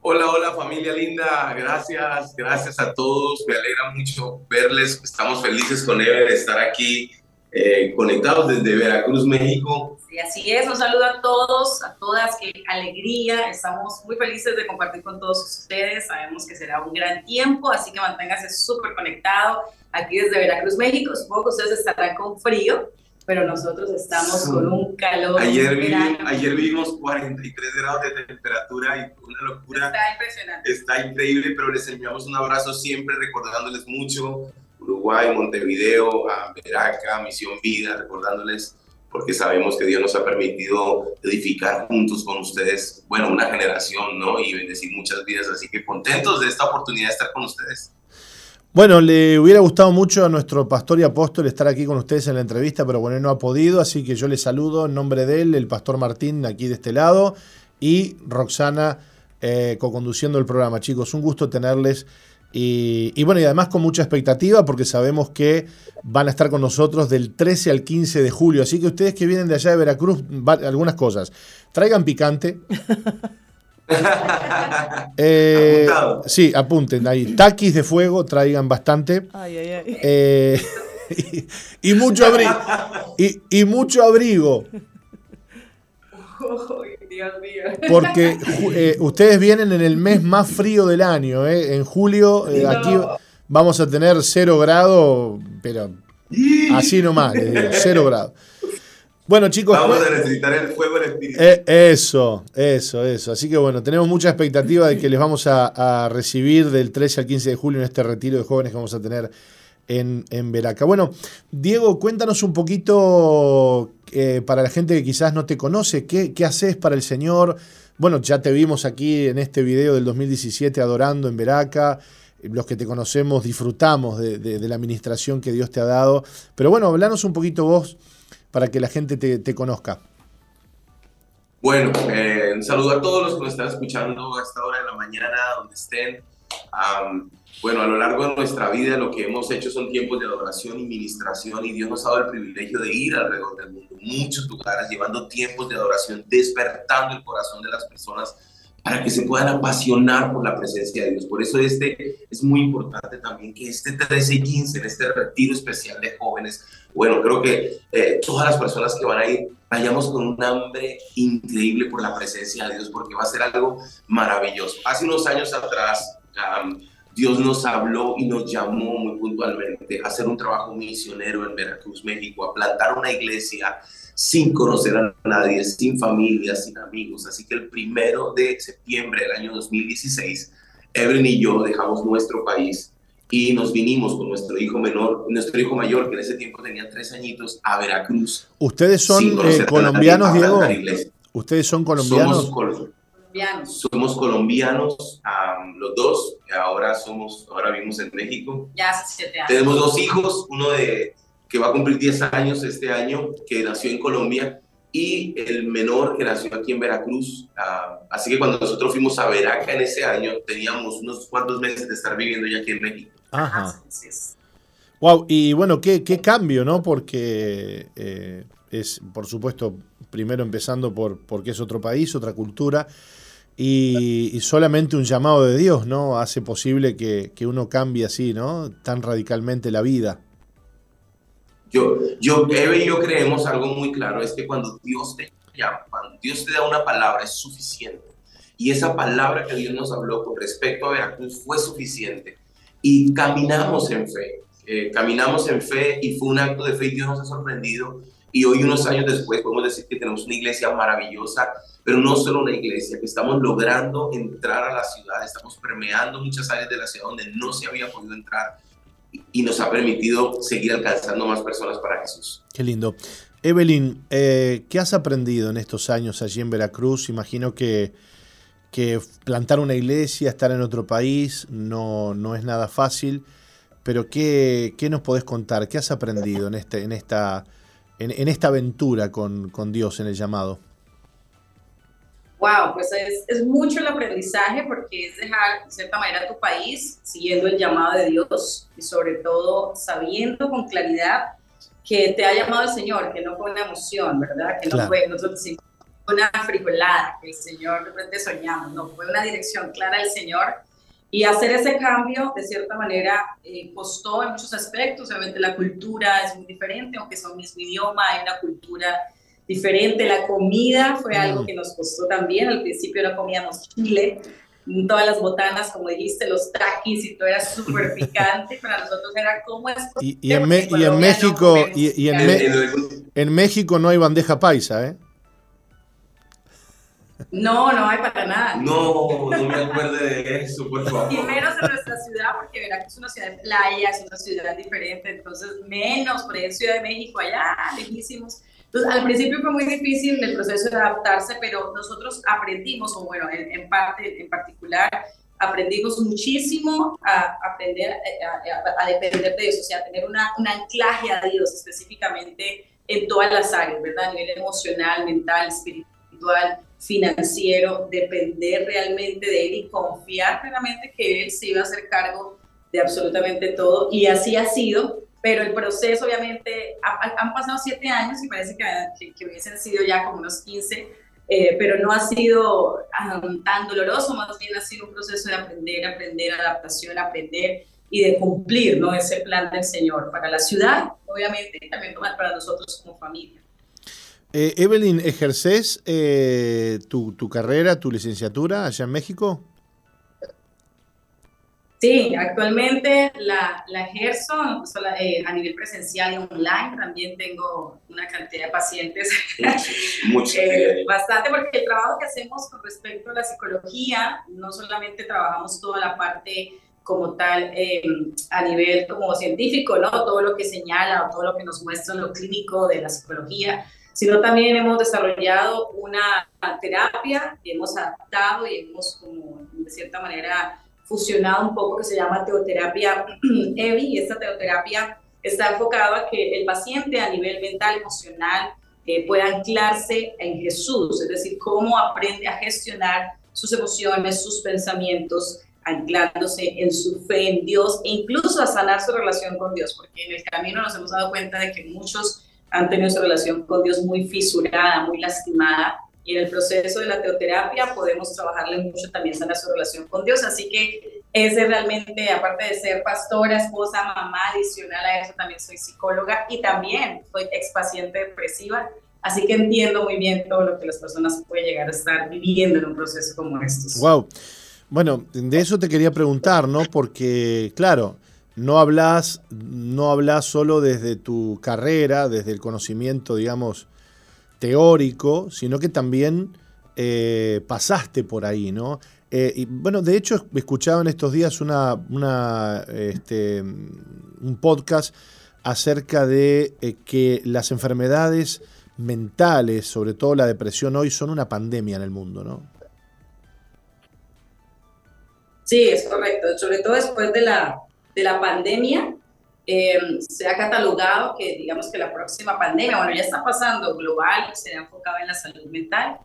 Hola, hola familia linda, gracias, gracias a todos, me alegra mucho verles, estamos felices con Evelyn de estar aquí eh, conectados desde Veracruz, México así es, un saludo a todos, a todas, qué alegría, estamos muy felices de compartir con todos ustedes, sabemos que será un gran tiempo, así que manténgase súper conectado aquí desde Veracruz, México, supongo que ustedes estarán con frío, pero nosotros estamos con un calor. Ayer, ayer vimos 43 grados de temperatura y una locura. Está impresionante. Está increíble, pero les enviamos un abrazo siempre recordándoles mucho. Uruguay, Montevideo, a Veraca, Misión Vida, recordándoles porque sabemos que Dios nos ha permitido edificar juntos con ustedes, bueno, una generación, ¿no? Y bendecir muchas vidas, así que contentos de esta oportunidad de estar con ustedes. Bueno, le hubiera gustado mucho a nuestro pastor y apóstol estar aquí con ustedes en la entrevista, pero bueno, no ha podido, así que yo le saludo en nombre de él, el pastor Martín aquí de este lado y Roxana eh, co-conduciendo el programa. Chicos, un gusto tenerles y, bueno, y además con mucha expectativa porque sabemos que van a estar con nosotros del 13 al 15 de julio. Así que ustedes que vienen de allá de Veracruz, algunas cosas. Traigan picante. eh, sí, apunten ahí. Taquis de fuego, traigan bastante. Ay, ay, ay. Eh, y, mucho abrigo. Y, y mucho abrigo. Dios mío. Porque eh, ustedes vienen en el mes más frío del año. ¿eh? En julio, eh, aquí vamos a tener cero grado, pero así nomás, les digo, cero grado. Bueno, chicos. Vamos a necesitar el fuego del espíritu. eso, eso, eso. Así que bueno, tenemos mucha expectativa de que les vamos a, a recibir del 13 al 15 de julio en este retiro de jóvenes que vamos a tener en, en Veraca. Bueno, Diego, cuéntanos un poquito eh, para la gente que quizás no te conoce, ¿qué, ¿qué, haces para el Señor? Bueno, ya te vimos aquí en este video del 2017 adorando en Veraca. Los que te conocemos disfrutamos de, la administración que Dios te ha dado. Pero bueno, hablanos un poquito vos para que la gente te, conozca. Bueno, eh, un saludo a todos los que nos están escuchando a esta hora de la mañana, donde estén bueno, a lo largo de nuestra vida lo que hemos hecho son tiempos de adoración y ministración y Dios nos ha dado el privilegio de ir alrededor del mundo, muchos lugares, llevando tiempos de adoración, despertando el corazón de las personas para que se puedan apasionar por la presencia de Dios. Por eso este es muy importante también que este 13 y 15, en este retiro especial de jóvenes, bueno, creo que eh, todas las personas que van a ir vayamos con un hambre increíble por la presencia de Dios, porque va a ser algo maravilloso. Hace unos años atrás, Dios nos habló y nos llamó muy puntualmente a hacer un trabajo misionero en Veracruz, México, a plantar una iglesia sin conocer a nadie, sin familia, sin amigos. Así que el primero de septiembre del año 2016, Evelyn y yo dejamos nuestro país y nos vinimos con nuestro hijo menor, nuestro hijo mayor, que en ese tiempo tenía tres añiñitos, a Veracruz. ¿Ustedes son eh, colombianos, Diego? ¿Ustedes son colombianos? Somos colombianos, los dos. Ahora somos, ahora vivimos en México. Ya hace siete años. Tenemos dos hijos, uno de que va a cumplir 10 años este año, que nació en Colombia, y el menor que nació aquí en Veracruz. así que cuando nosotros fuimos a Veraca en ese año, teníamos unos cuantos meses de estar viviendo ya aquí en México. Ajá. Wow, y bueno, qué, qué cambio, ¿no? Porque eh, es, por supuesto, primero empezando por porque es otro país, otra cultura, y, solamente un llamado de Dios, ¿no? Hace posible que, uno cambie así, ¿no? Tan radicalmente la vida. Yo, yo, Eve y yo creemos algo muy claro, es que cuando Dios te llama, cuando Dios te da una palabra, es suficiente. Y esa palabra que Dios nos habló con respecto a Veracruz fue suficiente. Y caminamos en fe, eh, caminamos en fe y fue un acto de fe y Dios nos ha sorprendido. Y hoy, unos años después, podemos decir que tenemos una iglesia maravillosa pero no solo una iglesia, que estamos logrando entrar a la ciudad, estamos permeando muchas áreas de la ciudad donde no se había podido entrar y nos ha permitido seguir alcanzando más personas para Jesús. Qué lindo. Evelyn, eh, ¿qué has aprendido en estos años allí en Veracruz? Imagino que, que plantar una iglesia, estar en otro país, no, no es nada fácil, pero ¿qué, ¿qué, nos podés contar? ¿Qué has aprendido en, este, en, esta, en, en esta aventura con, con Dios en el llamado? Wow, pues es, es, mucho el aprendizaje porque es dejar, de cierta manera, tu país siguiendo el llamado de Dios y sobre todo sabiendo con claridad que te ha llamado el Señor, que no fue una emoción, ¿verdad? Que no fue nosotros una frijolada, que el Señor de repente soñamos, no, fue una dirección clara del Señor. Y hacer ese cambio, de cierta manera, eh, costó en muchos aspectos. Obviamente la cultura es muy diferente, aunque son mismo idioma, hay una cultura diferente. La comida fue algo que nos costó también. Al principio no comíamos chile, todas las botanas, como dijiste, los taquis y todo era súper picante. Para nosotros era como es. Y, y, en, y en, México, y, en, en, México no hay bandeja paisa, ¿eh? No, no hay para nada. No, no me acuerdo de eso, por favor. Y menos en nuestra ciudad, porque Veracruz es una ciudad de playa, es una ciudad diferente, entonces menos, por ejemplo, Ciudad de México, allá, lejísimos. Al principio fue muy difícil el proceso de adaptarse, pero nosotros aprendimos, o bueno, en, parte, en particular, aprendimos muchísimo a aprender a, depender de Dios, o sea, tener una, un anclaje a Dios específicamente en todas las áreas, ¿verdad? A nivel emocional, mental, espiritual, financiero, depender realmente de Él y confiar plenamente que Él se iba a hacer cargo de absolutamente todo. Y así ha sido pero el proceso obviamente, han pasado siete años y parece que, que, hubiesen sido ya como unos 15, eh, pero no ha sido tan doloroso, más bien ha sido un proceso de aprender, aprender, adaptación, aprender y de cumplir ¿no? ese plan del Señor para la ciudad, obviamente, y también para nosotros como familia. Eh, Evelyn, ¿ejerces eh, tu, tu carrera, tu licenciatura allá en México? Sí, actualmente la, la ejerzo eh, a nivel presencial y online. También tengo una cantidad de pacientes. eh, bastante, porque el trabajo que hacemos con respecto a la psicología, no solamente trabajamos toda la parte como tal em, a nivel como científico, ¿no? Todo lo que señala o todo lo que nos muestra lo clínico de la psicología, sino también hemos desarrollado una terapia y hemos adaptado y hemos como de cierta manera fusionado un poco que se llama teoterapia EVI y esta teoterapia está enfocada a que el paciente a nivel mental, emocional, eh, pueda anclarse en Jesús, es decir, cómo aprende a gestionar sus emociones, sus pensamientos, anclándose en su fe en Dios e incluso a sanar su relación con Dios, porque en el camino nos hemos dado cuenta de que muchos han tenido su relación con Dios muy fisurada, muy lastimada, y en el proceso de la teoterapia podemos trabajarle mucho también a su relación con Dios. Así que ese realmente, aparte de ser pastora, esposa, mamá, adicional a eso, también soy psicóloga y también soy ex paciente depresiva. Así que entiendo muy bien todo lo que las personas pueden llegar a estar viviendo en un proceso como estos. Wow. Bueno, de eso te quería preguntar, ¿no? Porque, claro, no hablas, no hablas solo desde tu carrera, desde el conocimiento, digamos, teórico, sino que también eh, pasaste por ahí, ¿no? Eh, y bueno, de hecho, escuchaba en estos días una, este, un podcast acerca de eh, que las enfermedades mentales, sobre todo la depresión hoy, son una pandemia en el mundo, ¿no? Sí, es correcto. Sobre todo después de la, de la pandemia, eh, se ha catalogado que, digamos que la próxima pandemia, bueno, ya está pasando global, se ha enfocado en la salud mental.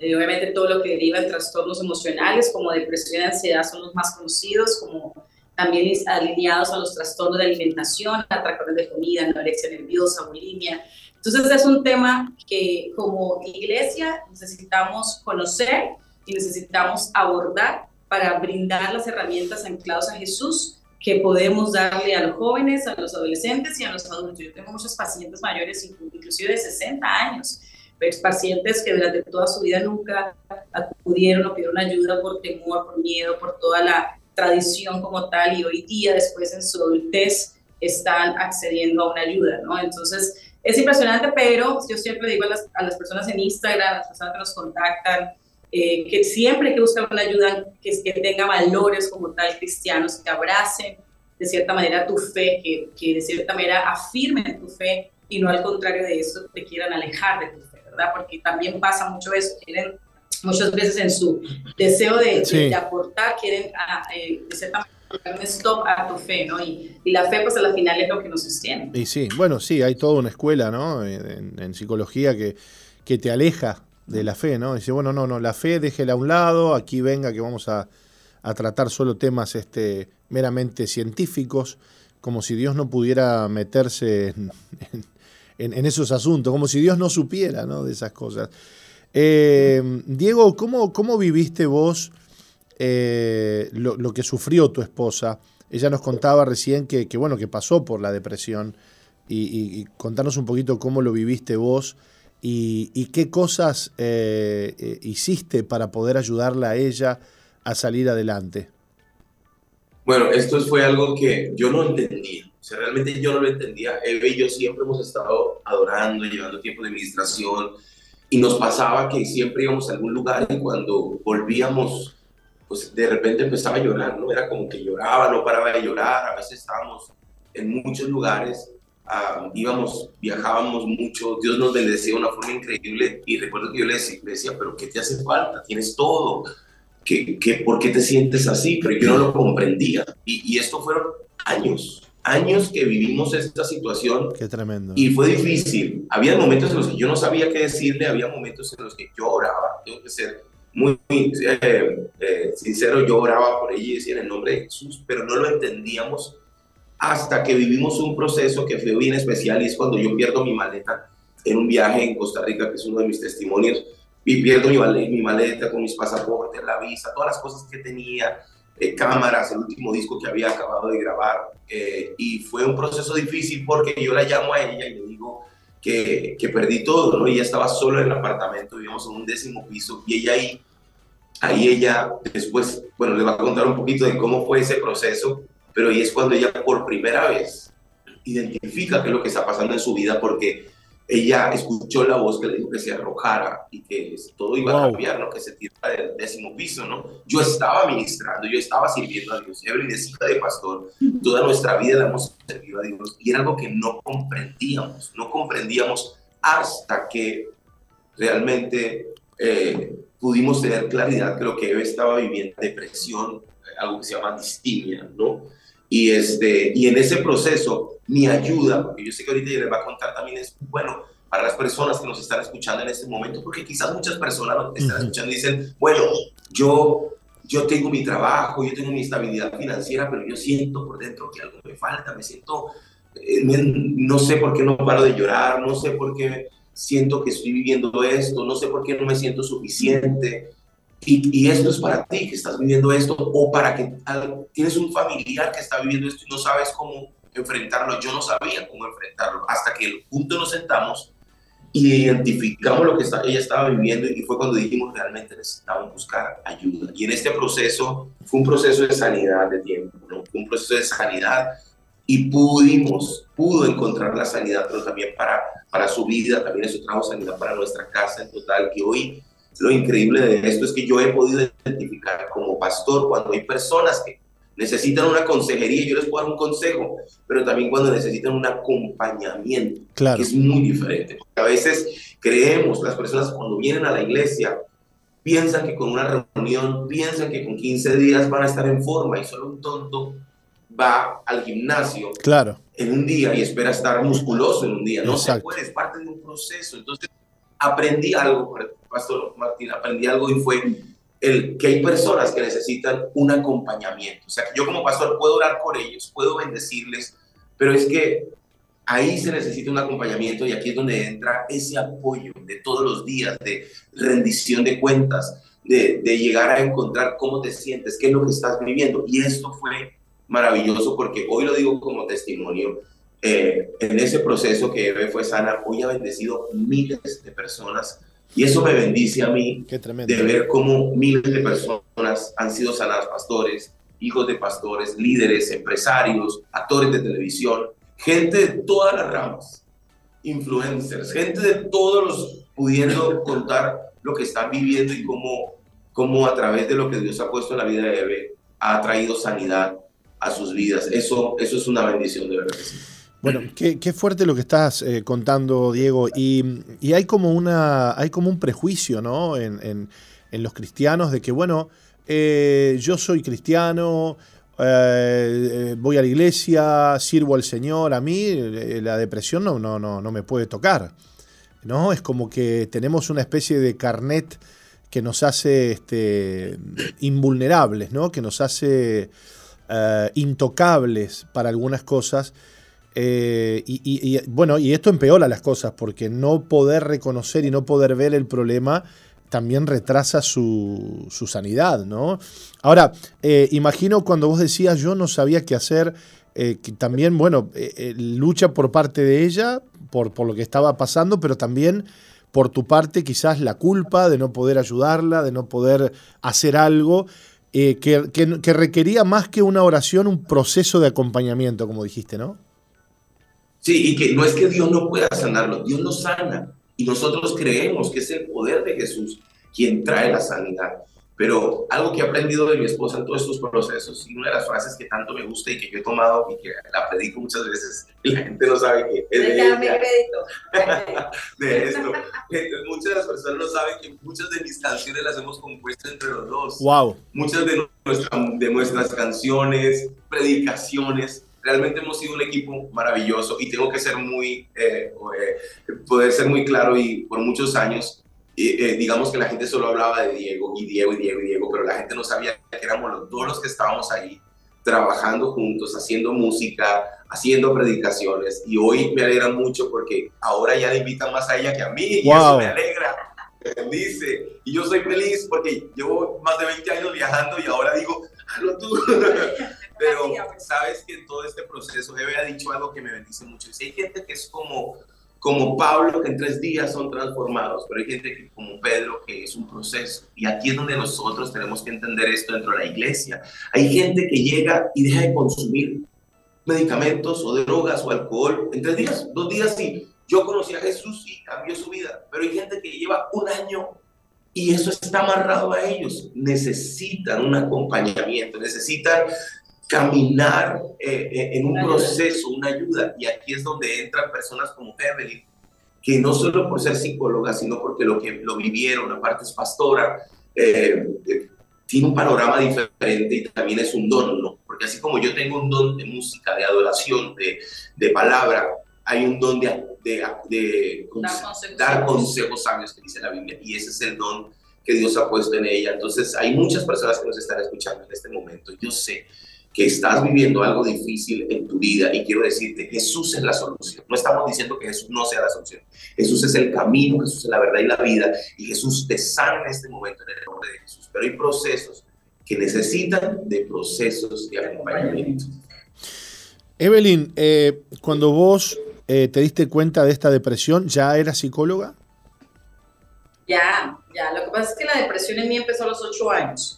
Eh, obviamente todo lo que deriva de trastornos emocionales como depresión y ansiedad son los más conocidos, como también alineados a los trastornos de alimentación, atractores de comida, anorexia nerviosa, bulimia. Entonces es un tema que como iglesia necesitamos conocer y necesitamos abordar para brindar las herramientas ancladas a Jesús que podemos darle a los jóvenes, a los adolescentes y a los adultos. Yo tengo muchos pacientes mayores, inclusive de 60 años, pues, pacientes que durante toda su vida nunca acudieron o pidieron ayuda por temor, por miedo, por toda la tradición como tal y hoy día, después en su adultez, están accediendo a una ayuda, ¿no? Entonces, es impresionante, pero yo siempre digo a las, a las personas en Instagram, a las personas que nos contactan, eh, que siempre hay que buscar una ayuda que, que tenga valores como tal cristianos, que abracen de cierta manera tu fe, que, que de cierta manera afirmen tu fe y no al contrario de eso te quieran alejar de tu fe, ¿verdad? Porque también pasa mucho eso, quieren muchas veces en su deseo de, de, aportar, quieren a, ah, eh, de cierta manera un stop a tu fe, ¿no? Y, y, la fe, pues al final es lo que nos sostiene. Y sí, bueno, sí, hay toda una escuela, ¿no? En, en psicología que, que te aleja de la fe, ¿no? Dice, bueno, no, no, la fe déjela a un lado, aquí venga que vamos a, tratar solo temas este, meramente científicos, como si Dios no pudiera meterse en, esos asuntos, como si Dios no supiera ¿no? de esas cosas. Eh, Diego, ¿cómo, ¿cómo, viviste vos eh, lo, que sufrió tu esposa? Ella nos contaba recién que, bueno, que pasó por la depresión y, y contarnos un poquito cómo lo viviste vos y, qué cosas eh, eh, hiciste para poder ayudarla a ella a salir adelante. Bueno, esto fue algo que yo no entendía. O sea, realmente yo no lo entendía. Eve y yo siempre hemos estado adorando, llevando tiempo de administración. Y nos pasaba que siempre íbamos a algún lugar y cuando volvíamos, pues de repente empezaba a llorar, ¿no? Era como que lloraba, no paraba de llorar. A veces estábamos en muchos lugares Ah, íbamos, viajábamos mucho, Dios nos bendecía de una forma increíble y recuerdo que yo le decía, pero ¿qué te hace falta? Tienes todo, ¿Qué, qué, por qué te sientes así? Pero yo no lo comprendía y, y esto fueron años, años que vivimos esta situación. Qué tremendo. Y fue difícil. Había momentos en los que yo no sabía qué decirle, había momentos en los que yo oraba, tengo que ser muy, eh, eh, sincero, yo oraba por ella y decía en el nombre de Jesús, pero no lo entendíamos hasta que vivimos un proceso que fue bien especial y es cuando yo pierdo mi maleta en un viaje en Costa Rica, que es uno de mis testimonios, y pierdo mi mi maleta con mis pasaportes, la visa, todas las cosas que tenía, eh, cámaras, el último disco que había acabado de grabar, eh, y fue un proceso difícil porque yo la llamo a ella y le digo que, que perdí todo, ¿no? Ella estaba solo en el apartamento, vivíamos en un décimo piso, y ella ahí, ahí ella después, bueno, le va a contar un poquito de cómo fue ese proceso, pero ahí es cuando ella por primera vez identifica qué es lo que está pasando en su vida porque ella escuchó la voz que le dijo que se arrojara y que todo iba a cambiar, ¿no? que se tirara del décimo piso. ¿no? Yo estaba ministrando, yo estaba sirviendo a Dios. Evelyn es hija de pastor. Toda nuestra vida la hemos servido a Dios. Y era algo que no comprendíamos, no comprendíamos hasta que realmente eh, pudimos tener claridad que lo que Eve estaba viviendo, depresión, algo que se llama distimia, ¿no? Y, este, y en ese proceso, mi ayuda, porque yo sé que ahorita ya les va a contar también, es bueno para las personas que nos están escuchando en este momento, porque quizás muchas personas nos están escuchando y dicen, bueno, yo, yo tengo mi trabajo, yo tengo mi estabilidad financiera, pero yo siento por dentro que algo me falta, me siento, eh, no sé por qué no paro de llorar, no sé por qué siento que estoy viviendo esto, no sé por qué no me siento suficiente, y, esto es para ti que estás viviendo esto o para que tienes un familiar que está viviendo esto y no sabes cómo enfrentarlo. Yo no sabía cómo enfrentarlo hasta que juntos nos sentamos y identificamos lo que ella estaba viviendo y fue cuando dijimos realmente necesitamos buscar ayuda. Y en este proceso fue un proceso de sanidad de tiempo, ¿no? un proceso de sanidad y pudimos, pudo encontrar la sanidad, pero también para, para su vida, también eso trajo sanidad para nuestra casa en total, que hoy lo increíble de esto es que yo he podido identificar como pastor cuando hay personas que necesitan una consejería, yo les puedo dar un consejo, pero también cuando necesitan un acompañamiento, que es muy diferente. a veces creemos, las personas cuando vienen a la iglesia, piensan que con una reunión, piensan que con 15 días van a estar en forma y solo un tonto va al gimnasio claro. en un día y espera estar musculoso en un día. No se puede, es parte de un proceso. Entonces, aprendí algo, Pastor Martín, aprendí algo y fue el que hay personas que necesitan un acompañamiento. O sea, que yo como pastor puedo orar por ellos, puedo bendecirles, pero es que ahí se necesita un acompañamiento y aquí es donde entra ese apoyo de todos los días, de rendición de cuentas, de, llegar a encontrar cómo te sientes, qué es lo que estás viviendo. Y esto fue maravilloso porque hoy lo digo como testimonio. Eh, en ese proceso que Eve fue sana, hoy ha bendecido miles de personas y eso me bendice a mí de ver cómo miles de personas han sido sanadas, pastores, hijos de pastores, líderes, empresarios, actores de televisión, gente de todas las ramas, influencers, gente de todos los pudiendo contar lo que están viviendo y cómo, cómo a través de lo que Dios ha puesto en la vida de Eve ha traído sanidad a sus vidas. Eso, eso es una bendición de verdad. Bueno, qué, fuerte lo que estás eh, contando, Diego. Y, hay como una, hay como un prejuicio, ¿no? En, los cristianos de que, bueno, eh, yo soy cristiano, eh, voy a la iglesia, sirvo al Señor, a mí la depresión no, no, no, no me puede tocar. ¿No? Es como que tenemos una especie de carnet que nos hace este, invulnerables, ¿no? Que nos hace intocables para algunas cosas eh, y, bueno, y esto empeora las cosas, porque no poder reconocer y no poder ver el problema también retrasa su, sanidad, ¿no? Ahora, eh, imagino cuando vos decías yo no sabía qué hacer, eh, que también, bueno, lucha por parte de ella, por, lo que estaba pasando, pero también por tu parte quizás la culpa de no poder ayudarla, de no poder hacer algo. que, que requería más que una oración, un proceso de acompañamiento, como dijiste, ¿no? Sí, y que no es que Dios no pueda sanarlo, Dios lo sana. Y nosotros creemos que es el poder de Jesús quien trae la sanidad. Pero algo que he aprendido de mi esposa en todos estos procesos, y una de las frases que tanto me gusta y que yo he tomado y que la predico muchas veces, y la gente no sabe que es de, ella, de esto. muchas de las personas no saben que muchas de mis canciones las hemos compuesto entre los dos. Wow. Muchas de, de nuestras canciones, predicaciones, realmente hemos sido un equipo maravilloso y tengo que ser muy, eh, eh, poder ser muy claro y por muchos años, eh, digamos que la gente solo hablaba de Diego y Diego y Diego y Diego, pero la gente no sabía que éramos los, todos los que estábamos ahí trabajando juntos, haciendo música, haciendo predicaciones y hoy me alegra mucho porque ahora ya le invitan más a ella que a mí y eso me alegra. Bendice. Y yo soy feliz porque llevo más de 20 años viajando y ahora digo, hazlo tú. Pero sabes que en todo este proceso, Eve ha dicho algo que me bendice mucho. Si hay gente que es como, como Pablo, que en tres días son transformados, pero hay gente que, como Pedro, que es un proceso. Y aquí es donde nosotros tenemos que entender esto dentro de la iglesia. Hay gente que llega y deja de consumir medicamentos o drogas o alcohol en tres días, dos días y yo conocí a Jesús y cambió su vida, pero hay gente que lleva un año y eso está amarrado a ellos. Necesitan un acompañamiento, necesitan caminar eh, eh, en un proceso, una ayuda. Y aquí es donde entran personas como Evelyn, que no solo por ser psicóloga, sino porque lo que lo vivieron, aparte es pastora, eh, tiene un panorama diferente y también es un don, ¿no? Porque así como yo tengo un don de música, de adoración, de, de palabra, hay un don de, de, de dar, consejos. sabios que dice la Biblia, y ese es el don que Dios ha puesto en ella. Entonces, hay muchas personas que nos están escuchando en este momento. Yo sé que estás viviendo algo difícil en tu vida y quiero decirte, Jesús es la solución. No estamos diciendo que Jesús no sea la solución. Jesús es el camino, Jesús es la verdad y la vida y Jesús te sana en este momento en el nombre de Jesús. Pero hay procesos que necesitan de procesos de acompañamiento. Evelyn, eh, cuando vos eh, te diste cuenta de esta depresión? ¿Ya eras psicóloga? Ya, ya. Lo que pasa es que la depresión en mí empezó a los ocho años.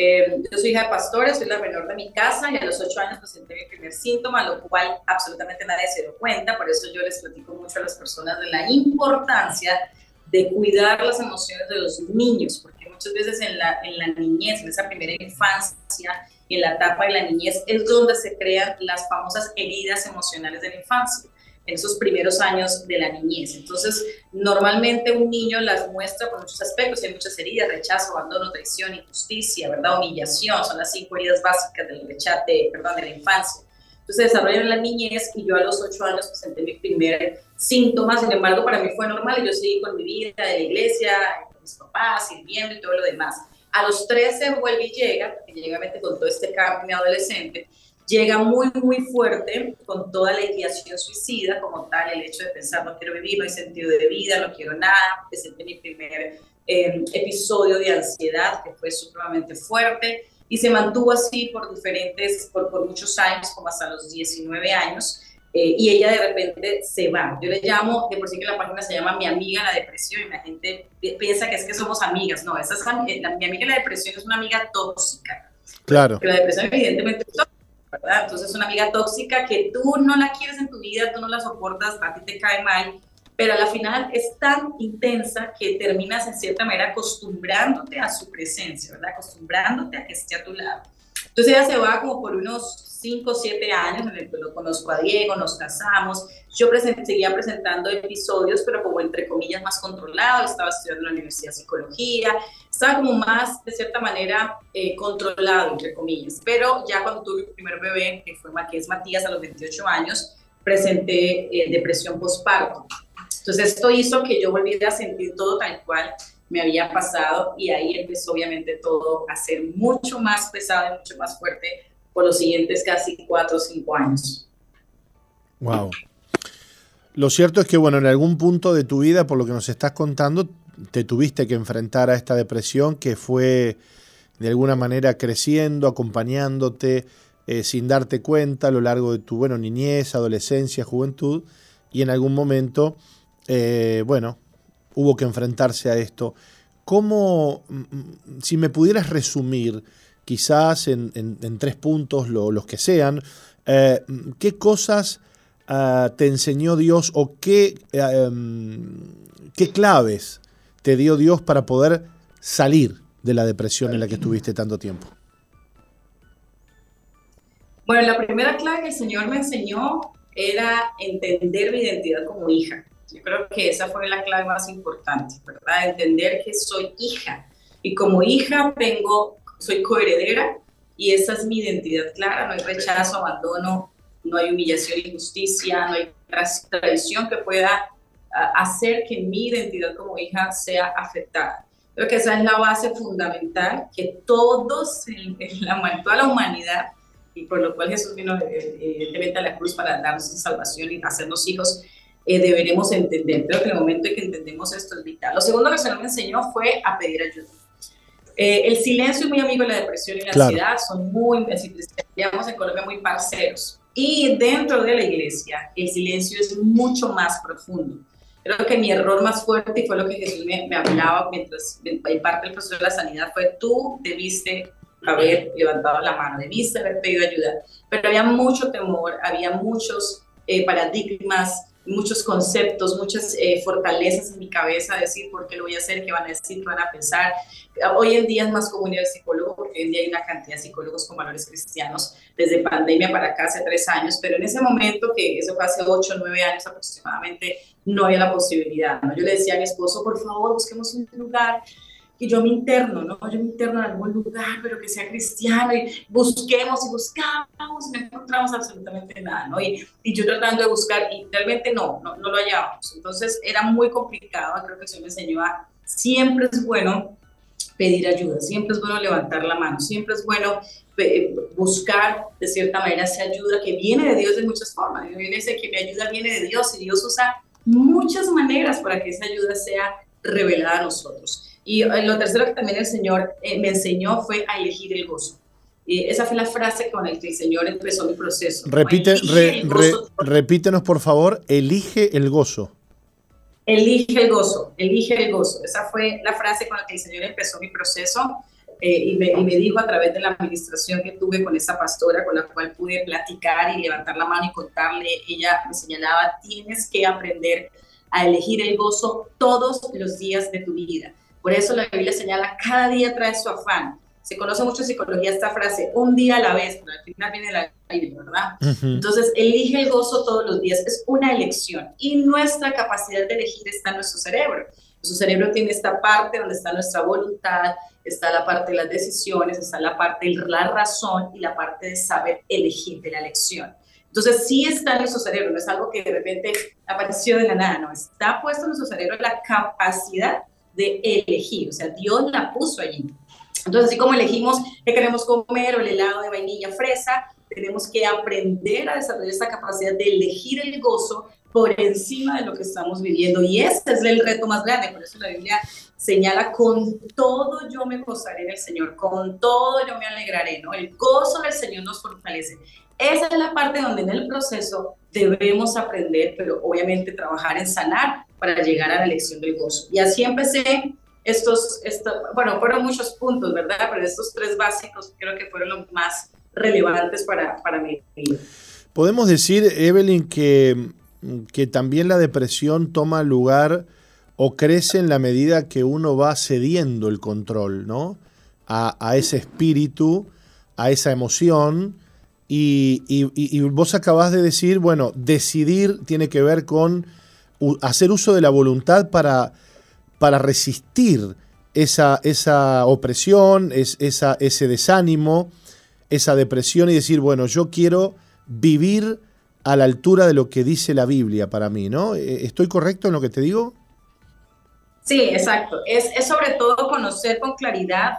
Eh, yo soy hija de pastores, soy la menor de mi casa y a los ocho años presenté mi primer síntoma, lo cual absolutamente nadie se dio cuenta. Por eso yo les platico mucho a las personas de la importancia de cuidar las emociones de los niños, porque muchas veces en la, en la niñez, en esa primera infancia, en la etapa de la niñez, es donde se crean las famosas heridas emocionales de la infancia en esos primeros años de la niñez. Entonces, normalmente un niño las muestra por muchos aspectos, hay muchas heridas, rechazo, abandono, traición, injusticia, ¿verdad? Humillación, son las cinco heridas básicas del rechazo, de, perdón, de la infancia. Entonces, desarrollan en la niñez y yo a los ocho años presenté mi primer síntoma, sin embargo, para mí fue normal y yo seguí con mi vida de la iglesia, con mis papás, sirviendo y todo lo demás. A los 13 vuelve y llega, porque llega con todo este cambio adolescente, llega muy, muy fuerte con toda la ideación suicida, como tal, el hecho de pensar no quiero vivir, no hay sentido de vida, no quiero nada. Presenté mi primer eh, episodio de ansiedad que fue supremamente fuerte y se mantuvo así por diferentes, por, por muchos años, como hasta los 19 años. Eh, y ella de repente se va. Yo le llamo, de por sí que la página se llama Mi Amiga la Depresión y la gente piensa que es que somos amigas. No, esa es la, Mi Amiga la Depresión es una amiga tóxica. Claro. Que la depresión evidentemente es ¿verdad? Entonces es una amiga tóxica que tú no la quieres en tu vida, tú no la soportas, a ti te cae mal, pero a la final es tan intensa que terminas en cierta manera acostumbrándote a su presencia, ¿verdad? Acostumbrándote a que esté a tu lado. Entonces ella se va como por unos 5 o 7 años, en el que lo conozco a Diego, nos casamos, yo seguía presentando episodios, pero como entre comillas más controlado, estaba estudiando en la Universidad de Psicología, estaba como más, de cierta manera, eh, controlado, entre comillas. Pero ya cuando tuve mi primer bebé, que, fue, es Matías a los 28 años, presenté eh, depresión postparto. Entonces esto hizo que yo volviera a sentir todo tal cual me había pasado y ahí empezó obviamente todo a ser mucho más pesado y mucho más fuerte por los siguientes casi cuatro o cinco años. Wow. Lo cierto es que, bueno, en algún punto de tu vida, por lo que nos estás contando, te tuviste que enfrentar a esta depresión que fue de alguna manera creciendo, acompañándote, eh, sin darte cuenta a lo largo de tu, bueno, niñez, adolescencia, juventud, y en algún momento, eh, bueno, hubo que enfrentarse a esto. ¿Cómo, mm, mm, si me pudieras resumir, quizás en, tres puntos, los que sean, eh, qué cosas Ah, te enseñó Dios o qué, em, qué claves te dio Dios para poder salir de la depresión en la que estuviste tanto tiempo? Bueno, la primera clave que el Señor me enseñó era entender mi identidad como hija. Yo creo que esa fue la clave más importante, ¿verdad? Entender que soy hija y como hija tengo, soy coheredera y esa es mi identidad clara, no hay rechazo, abandono, no hay humillación, injusticia, no hay tradición que pueda ah, hacer que mi identidad como hija sea afectada. Creo que esa es la base fundamental que todos, en, la, toda la humanidad, y por lo cual Jesús vino eh, evidentemente a la cruz para darnos salvación y hacernos hijos, eh, deberemos entender. Creo que en el momento en que entendemos esto es vital. Lo segundo que Señor me enseñó fue a pedir ayuda. Eh, el silencio es muy amigo de la depresión y la ansiedad, son muy, digamos en Colombia, muy parceros. Y dentro de la iglesia, el silencio es mucho más profundo. Creo que mi error más fuerte, y fue lo que Jesús me, hablaba mientras en parte del proceso de la sanidad, fue tú debiste haber levantado la mano, debiste haber pedido ayuda. Pero había mucho temor, había muchos eh, paradigmas, muchos conceptos, muchas eh, fortalezas en mi cabeza, decir por qué lo voy a hacer, qué van a decir, qué van a pensar. Hoy en día es más común ir al psicólogo porque hoy en día hay una cantidad de psicólogos con valores cristianos desde pandemia para acá hace tres años, pero en ese momento, que eso fue hace ocho, nueve años aproximadamente, no había la posibilidad. ¿no? Yo le decía a mi esposo, por favor, busquemos un lugar que yo me interno, ¿no? Yo me interno en algún lugar, pero que sea cristiano y busquemos y buscamos y no encontramos absolutamente nada, ¿no? Y, yo tratando de buscar y realmente no, no, no, lo hallábamos. Entonces era muy complicado, creo que eso me enseñó a, siempre es bueno pedir ayuda, siempre es bueno levantar la mano, siempre es bueno buscar de cierta manera esa ayuda que viene de Dios de muchas formas. Viene ese que mi ayuda viene de Dios y Dios usa muchas maneras para que esa ayuda sea revelada a nosotros. Y eh, lo tercero que también el Señor eh, me enseñó fue a elegir el gozo. esa fue la frase con la que el Señor empezó mi proceso. Repite, repítenos, por favor, elige el gozo. Elige el gozo, elige el gozo. Esa fue la frase con la que el Señor empezó mi proceso. Eh, y, me, y, me, dijo a través de la administración que tuve con esa pastora con la cual pude platicar y levantar la mano y contarle, ella me señalaba, tienes que aprender a elegir el gozo todos los días de tu vida. Por eso la Biblia señala, cada día trae su afán. Se conoce mucho en psicología esta frase, un día a la vez, pero al final viene la Biblia, ¿verdad? Entonces, elige el gozo todos los días, es una elección y nuestra capacidad de elegir está en nuestro cerebro. Nuestro cerebro tiene esta parte donde está nuestra voluntad, está la parte de las decisiones, está la parte de la razón y la parte de saber elegir, de la elección. Entonces, sí está en nuestro cerebro, no es algo que de repente apareció de la nada, no, está puesto en nuestro cerebro la capacidad de elegir, o sea, Dios la puso allí. Entonces, así como elegimos qué queremos comer o el helado de vainilla fresa, tenemos que aprender a desarrollar esta capacidad de elegir el gozo por encima de lo que estamos viviendo. Y ese es el reto más grande. Por eso la Biblia señala, con todo yo me gozaré en el Señor, con todo yo me alegraré, ¿no? El gozo del Señor nos fortalece. Esa es la parte donde en el proceso debemos aprender, pero obviamente trabajar en sanar para llegar a la elección del gozo. Y así empecé estos, bueno, fueron muchos puntos, ¿verdad? Pero estos tres básicos creo que fueron los más relevantes para, para mi vida. Podemos decir, Evelyn, que, que también la depresión toma lugar o crece en la medida que uno va cediendo el control, ¿no? A, a ese espíritu, a esa emoción. Y, vos acabás de decir, bueno, decidir tiene que ver con hacer uso de la voluntad para para resistir esa, esa opresión, es, esa, ese desánimo, esa depresión y decir, bueno, yo quiero vivir a la altura de lo que dice la Biblia para mí, ¿no? Eh, ¿Estoy correcto en lo que te digo? Sí, exacto. Es sobre todo conocer con claridad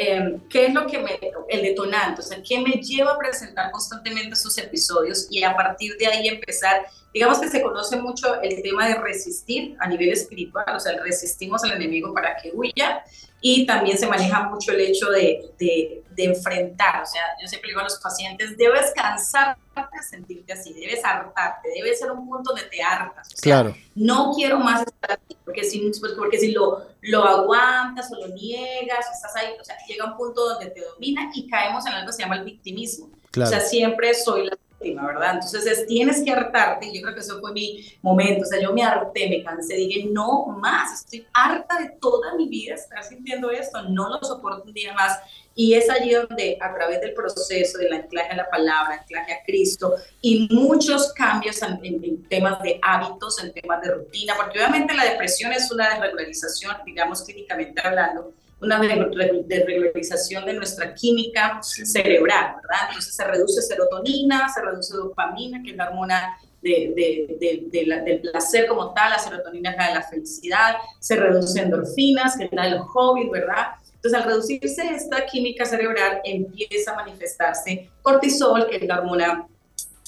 Em, qué es lo que me, el detonante, o sea, qué me lleva a presentar constantemente esos episodios y a partir de ahí empezar, digamos que se conoce mucho el tema de resistir a nivel espiritual, o sea, resistimos al enemigo para que huya y también se maneja mucho el hecho de, de, de enfrentar, o sea, yo siempre digo a los pacientes, debes cansarte de sentirte así, debes hartarte, debe ser un punto donde te hartas, o sea, claro. no quiero más estar aquí, porque si, pues, porque si lo, lo aguantas o lo niegas, estás ahí, o sea, llega un punto donde te domina y caemos en algo que se llama el victimismo. Claro. O sea, siempre soy la víctima, ¿verdad? Entonces es, tienes que hartarte, yo creo que eso fue mi momento, o sea, yo me harté, me cansé, dije, no más, estoy harta de toda mi vida estar sintiendo esto, no lo soporto un día más. Y es allí donde a través del proceso del anclaje a la palabra, anclaje a Cristo y muchos cambios en, en, en, temas de hábitos, en temas de rutina, porque obviamente la depresión es una desregularización, digamos clínicamente hablando, una desregularización de nuestra química cerebral, ¿verdad? Entonces se reduce serotonina, se reduce dopamina, que es la hormona de, de, de, la, del placer como tal, la serotonina es la de la felicidad, se reduce endorfinas, que es la de los hobbies, ¿verdad? Entonces, al reducirse esta química cerebral, empieza a manifestarse cortisol, que es la hormona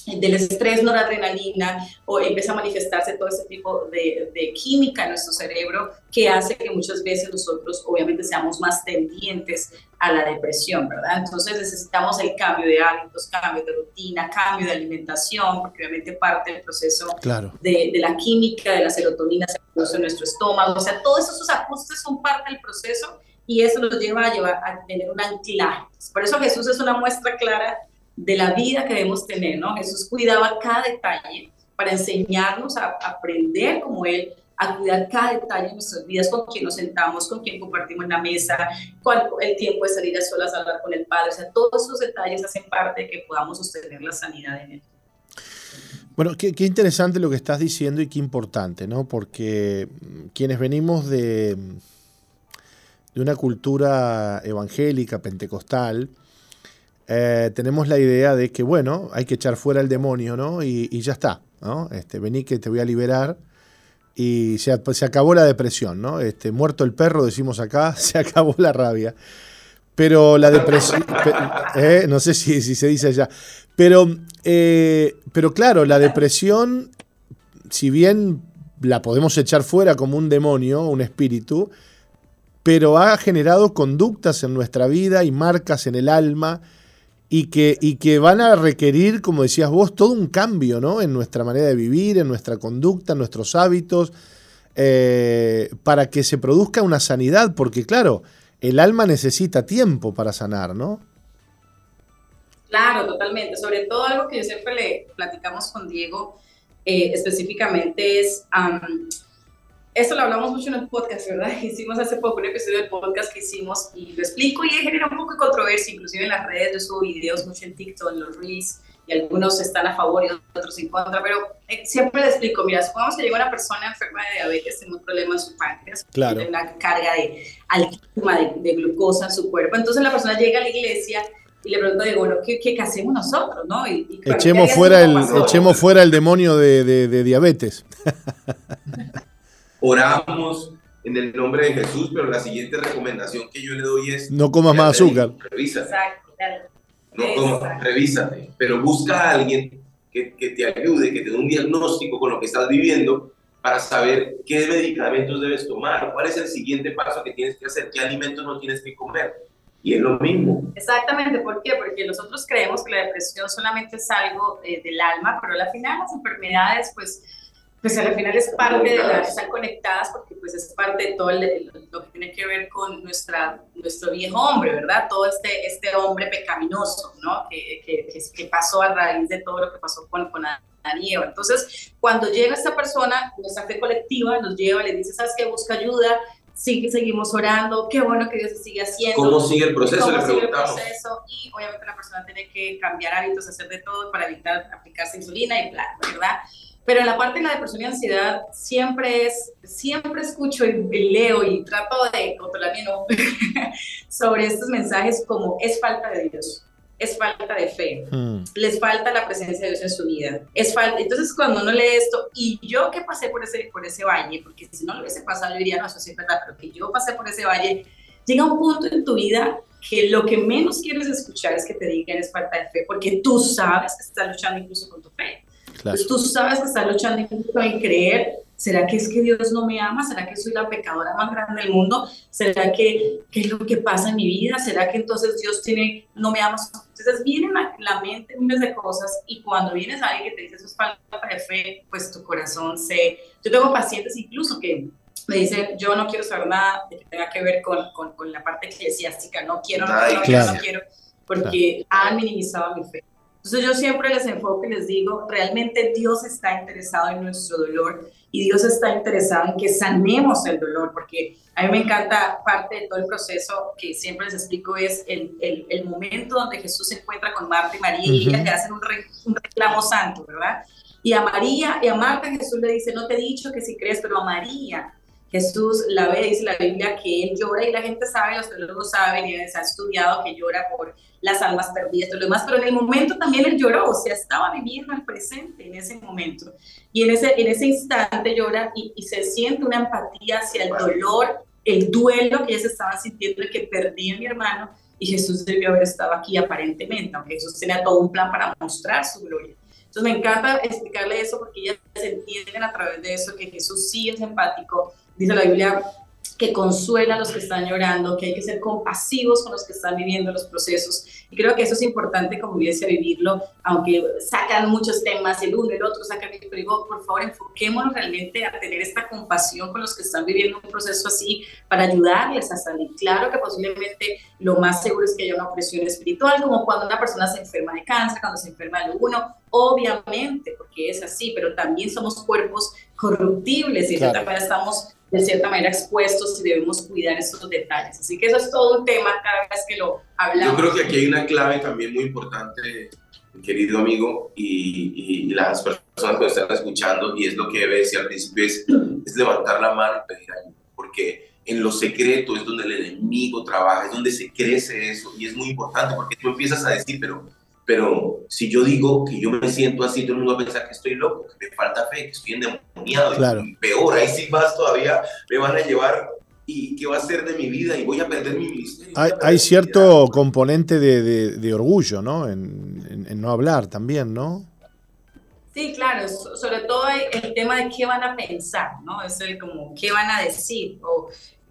del estrés, noradrenalina, o empieza a manifestarse todo ese tipo de, de, química en nuestro cerebro que hace que muchas veces nosotros obviamente seamos más tendientes a la depresión, ¿verdad? Entonces necesitamos el cambio de hábitos, cambio de rutina, cambio de alimentación, porque obviamente parte del proceso claro. de, de, la química, de la serotonina se produce en nuestro estómago, o sea, todos esos ajustes son parte del proceso y eso nos lleva a, llevar, a tener un anclaje. Por eso Jesús es una muestra clara de la vida que debemos tener, ¿no? Jesús cuidaba cada detalle para enseñarnos a aprender como Él, a cuidar cada detalle de nuestras vidas, con quién nos sentamos, con quién compartimos la mesa, cuál, el tiempo de salir a solas a hablar con el Padre, o sea, todos esos detalles hacen parte de que podamos sostener la sanidad en Él. Bueno, qué, interesante lo que estás diciendo y qué importante, ¿no? Porque quienes venimos de, de una cultura evangélica, pentecostal, eh, tenemos la idea de que, bueno, hay que echar fuera el demonio, ¿no? Y, ya está, ¿no? Este, vení que te voy a liberar y se, se, acabó la depresión, ¿no? Este, muerto el perro, decimos acá, se acabó la rabia. Pero la depresión, eh, no sé si, si, se dice allá, pero, eh, pero claro, la depresión, si bien la podemos echar fuera como un demonio, un espíritu, pero ha generado conductas en nuestra vida y marcas en el alma y que, y que van a requerir, como decías vos, todo un cambio ¿no? en nuestra manera de vivir, en nuestra conducta, en nuestros hábitos, eh, para que se produzca una sanidad, porque claro, el alma necesita tiempo para sanar, ¿no? Claro, totalmente. Sobre todo algo que yo siempre le platicamos con Diego eh, específicamente es esto lo hablamos mucho en el podcast, ¿verdad? Hicimos hace poco un episodio del podcast que hicimos y lo explico y genera un poco de controversia, inclusive en las redes, yo subo videos mucho en TikTok, en los Reels, y algunos están a favor y otros en contra, pero eh, siempre le explico, mira, supongamos que llega una persona enferma de diabetes, tiene un problema en su páncreas, tiene una carga de altísima de, glucosa en su cuerpo, entonces la persona llega a la iglesia y le pregunta, digo, bueno, ¿qué, qué hacemos nosotros? ¿no? Y, echemos, fuera el, echemos fuera el demonio de, de, de diabetes. oramos en el nombre de Jesús, pero la siguiente recomendación que yo le doy es... No comas más azúcar. Revísate. No comas, revísate, pero busca a alguien que, que, te ayude, que te dé un diagnóstico con lo que estás viviendo para saber qué medicamentos debes tomar, cuál es el siguiente paso que tienes que hacer, qué alimentos no tienes que comer. Y es lo mismo. Exactamente, ¿por qué? Porque nosotros creemos que la depresión solamente es algo eh, del alma, pero al final las enfermedades, pues pues al final es parte de la, están conectadas porque pues es parte de todo lo que tiene que ver con nuestra, nuestro viejo hombre, ¿verdad? Todo este, este hombre pecaminoso, ¿no? Que, que, que, pasó a raíz de todo lo que pasó con, con Adán y Eva. Entonces, cuando llega esta persona, nuestra fe colectiva nos lleva, le dice, ¿sabes qué? Busca ayuda, sigue, seguimos orando, qué bueno que Dios sigue haciendo. ¿Cómo sigue el proceso? ¿Cómo sigue el proceso? Y obviamente la persona tiene que cambiar hábitos, hacer de todo para evitar aplicarse insulina y bla, ¿verdad? Pero en la parte de la depresión y ansiedad siempre es, siempre escucho y, leo y trato de controlarme no, sobre estos mensajes como es falta de Dios, es falta de fe, hmm. les falta la presencia de Dios en su vida, es falta. Entonces cuando uno lee esto y yo que pasé por ese, por ese valle, porque si no lo hubiese pasado yo diría no, eso sí es verdad, pero que yo pasé por ese valle, llega un punto en tu vida que lo que menos quieres escuchar es que te digan es falta de fe, porque tú sabes que estás luchando incluso con tu fe. Pues tú sabes que estás luchando en creer, ¿será que es que Dios no me ama? ¿Será que soy la pecadora más grande del mundo? ¿Será que qué es lo que pasa en mi vida? ¿Será que entonces Dios tiene, no me ama? Entonces vienen a la mente miles de cosas y cuando vienes a alguien que te dice eso es falta de fe, pues tu corazón se... Yo tengo pacientes incluso que me dicen, yo no quiero saber nada que tenga que ver con, con, con la parte eclesiástica, no quiero, no, quiero, no quiero, porque han minimizado mi fe. Entonces yo siempre les enfoco y les digo, realmente Dios está interesado en nuestro dolor y Dios está interesado en que sanemos el dolor, porque a mí me encanta parte de todo el proceso que siempre les explico es el, el, el momento donde Jesús se encuentra con Marta y María y ellas le hacen un, un, reclamo santo, ¿verdad? Y a María y a Marta Jesús le dice, no te he dicho que si crees, pero a María Jesús la ve, dice la Biblia, que él llora y la gente sabe, los teólogos saben y se ha estudiado que llora por las almas perdidas y lo demás, pero en el momento también él lloró, o sea, estaba viviendo el presente en ese momento. Y en ese, en ese instante llora y, y se siente una empatía hacia el dolor, el duelo que ellos estaban sintiendo de que perdí a mi hermano y Jesús debió haber estado aquí aparentemente, aunque Jesús tenía todo un plan para mostrar su gloria. Entonces me encanta explicarle eso porque ellas entienden a través de eso que Jesús sí es empático, dice la Biblia que consuela a los que están llorando, que hay que ser compasivos con los que están viviendo los procesos. Y creo que eso es importante como iglesia vivirlo, aunque sacan muchos temas, el uno, el otro sacan, pero digo, por favor, enfoquémonos realmente a tener esta compasión con los que están viviendo un proceso así para ayudarles a salir. Claro que posiblemente lo más seguro es que haya una opresión espiritual, como cuando una persona se enferma de cáncer, cuando se enferma de uno, obviamente, porque es así, pero también somos cuerpos corruptibles y de cierta manera estamos de cierta manera expuestos y debemos cuidar estos detalles. Así que eso es todo un tema cada vez que lo hablamos. Yo creo que aquí hay una clave también muy importante, querido amigo, y, y las personas que están escuchando, y es lo que debe al principio, es, es levantar la mano y pedir ayuda, porque en lo secreto es donde el enemigo trabaja, es donde se crece eso, y es muy importante, porque tú empiezas a decir, pero pero si yo digo que yo me siento así, todo el mundo va a pensar que estoy loco, que me falta fe, que estoy endemoniado. Y peor, ahí sí más todavía me van a llevar y qué va a ser de mi vida y voy a perder mi ministerio. Hay, cierto componente de, de, orgullo, ¿no? En, en, no hablar también, ¿no? Sí, claro, sobre todo el tema de qué van a pensar, ¿no? Es como qué van a decir o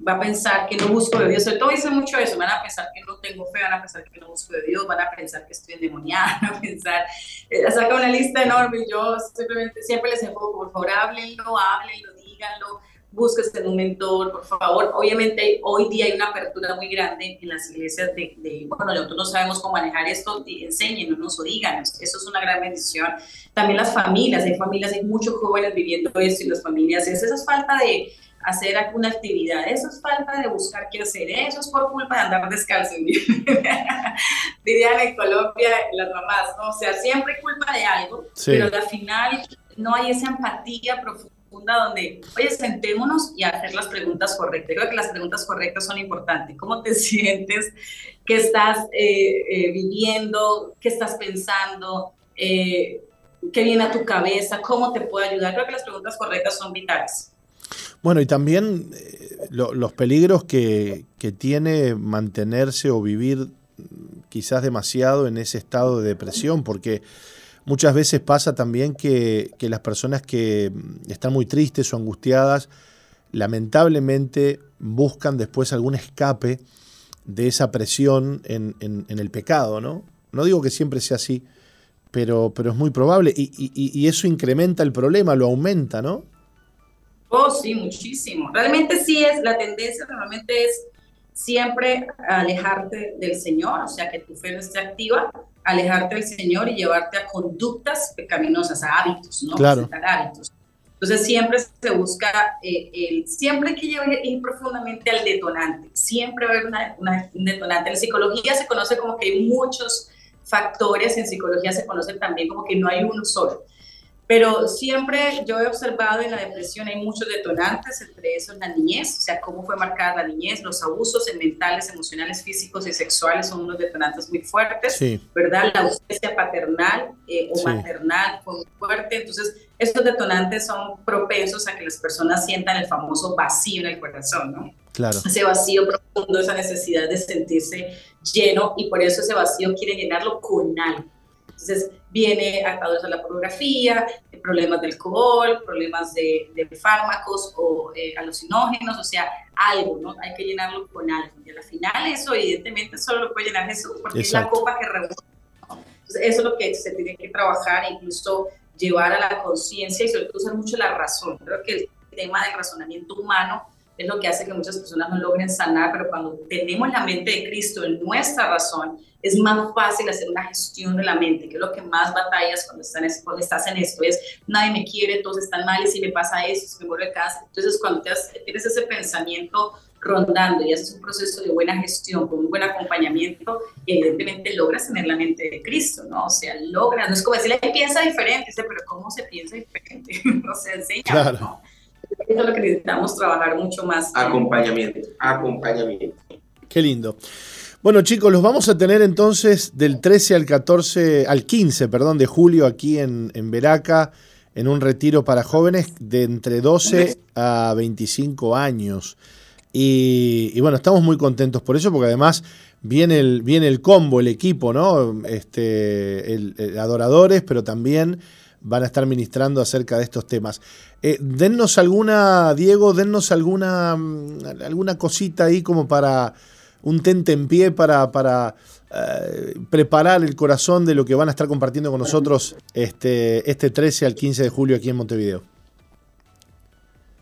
va a pensar que no busco de Dios. Sobre todo dice mucho eso, van a pensar que no tengo fe, van a pensar que no busco de Dios, van a pensar que estoy endemoniada, van a pensar, eh, saca una lista enorme y yo simplemente siempre les enfoco, por favor, háblenlo, háblenlo, díganlo, busques en un mentor, por favor. Obviamente hoy día hay una apertura muy grande en las iglesias de, de bueno, nosotros no sabemos cómo manejar esto, enséñenos o díganos, eso es una gran bendición. También las familias, hay familias, hay muchos jóvenes viviendo esto y las familias, es esa falta de hacer alguna actividad, eso es falta de buscar qué hacer, eso es por culpa de andar descalzo, dirían en Colombia las mamás, ¿no? o sea, siempre culpa de algo, pero al final no hay esa empatía profunda donde, oye, sentémonos y hacer las preguntas correctas. Creo que las preguntas correctas son importantes. ¿Cómo te sientes? ¿Qué estás eh, eh, viviendo? ¿Qué estás pensando? Eh, ¿Qué viene a tu cabeza? ¿Cómo te puedo ayudar? Creo que las preguntas correctas son vitales. Bueno, y también los peligros que, tiene mantenerse o vivir quizás demasiado en ese estado de depresión, porque Muchas veces pasa también que, las personas que están muy tristes o angustiadas, lamentablemente buscan después algún escape de esa presión en, el pecado, ¿no? No digo que siempre sea así, pero, pero es muy probable y, y, eso incrementa el problema, lo aumenta, ¿no? Oh, sí, muchísimo. Realmente sí es, la tendencia normalmente es siempre alejarte del Señor, o sea, que tu fe no esté activa, alejarte del Señor y llevarte a conductas pecaminosas, a hábitos, ¿no? Claro. hábitos. Entonces siempre se busca, eh, el, siempre hay que ir profundamente al detonante, siempre va a haber una, un detonante. En psicología se conoce como que hay muchos factores, en psicología se conoce también como que no hay uno solo. Pero siempre yo he observado en la depresión hay muchos detonantes, entre esos la niñez, o sea, cómo fue marcada la niñez, los abusos mentales, emocionales, físicos y sexuales son unos detonantes muy fuertes, ¿verdad? La ausencia paternal eh, o maternal fue muy fuerte, entonces estos detonantes son propensos a que las personas sientan el famoso vacío en el corazón, ¿no? Claro. Ese vacío profundo, esa necesidad de sentirse lleno y por eso ese vacío quiere llenarlo con algo. Entonces, viene atados a la pornografía, problemas de alcohol, problemas de, fármacos o eh, alucinógenos, o sea, algo, ¿no? Hay que llenarlo con algo. Y al final eso, evidentemente, solo lo puede llenar Jesús, porque es la copa que reúne. Entonces, eso es lo que se tiene que trabajar, incluso llevar a la conciencia y sobre todo usar mucho la razón. Creo que el tema del razonamiento humano es lo que hace que muchas personas no logren sanar, pero cuando tenemos la mente de Cristo en nuestra razón, es más fácil hacer una gestión de la mente, que es lo que más batallas cuando, cuando estás en esto, es nadie me quiere, todos están mal, y si me pasa eso, si me muero de casa. Entonces, cuando tienes ese pensamiento rondando y haces un proceso de buena gestión, con un buen acompañamiento, evidentemente logras tener la mente de Cristo, ¿no? O sea, logras, no es como decirle, piensa diferente, dice, pero ¿cómo se piensa diferente? no se enseña. Claro. Eso es lo que necesitamos trabajar mucho más. Acompañamiento, acompañamiento. Qué lindo. Bueno, chicos, los vamos a tener entonces del 13 al 14, al 15, perdón, de julio aquí en, en Veraca, en un retiro para jóvenes de entre 12 a 25 años. Y, bueno, estamos muy contentos por eso, porque además viene el, viene el combo, el equipo, ¿no? Este, el, adoradores, pero también van a estar ministrando acerca de estos temas. Eh, dennos alguna, Diego, dennos alguna, alguna cosita ahí como para un tente en pie para, para eh, preparar el corazón de lo que van a estar compartiendo con nosotros este, este 13 al 15 de julio aquí en Montevideo.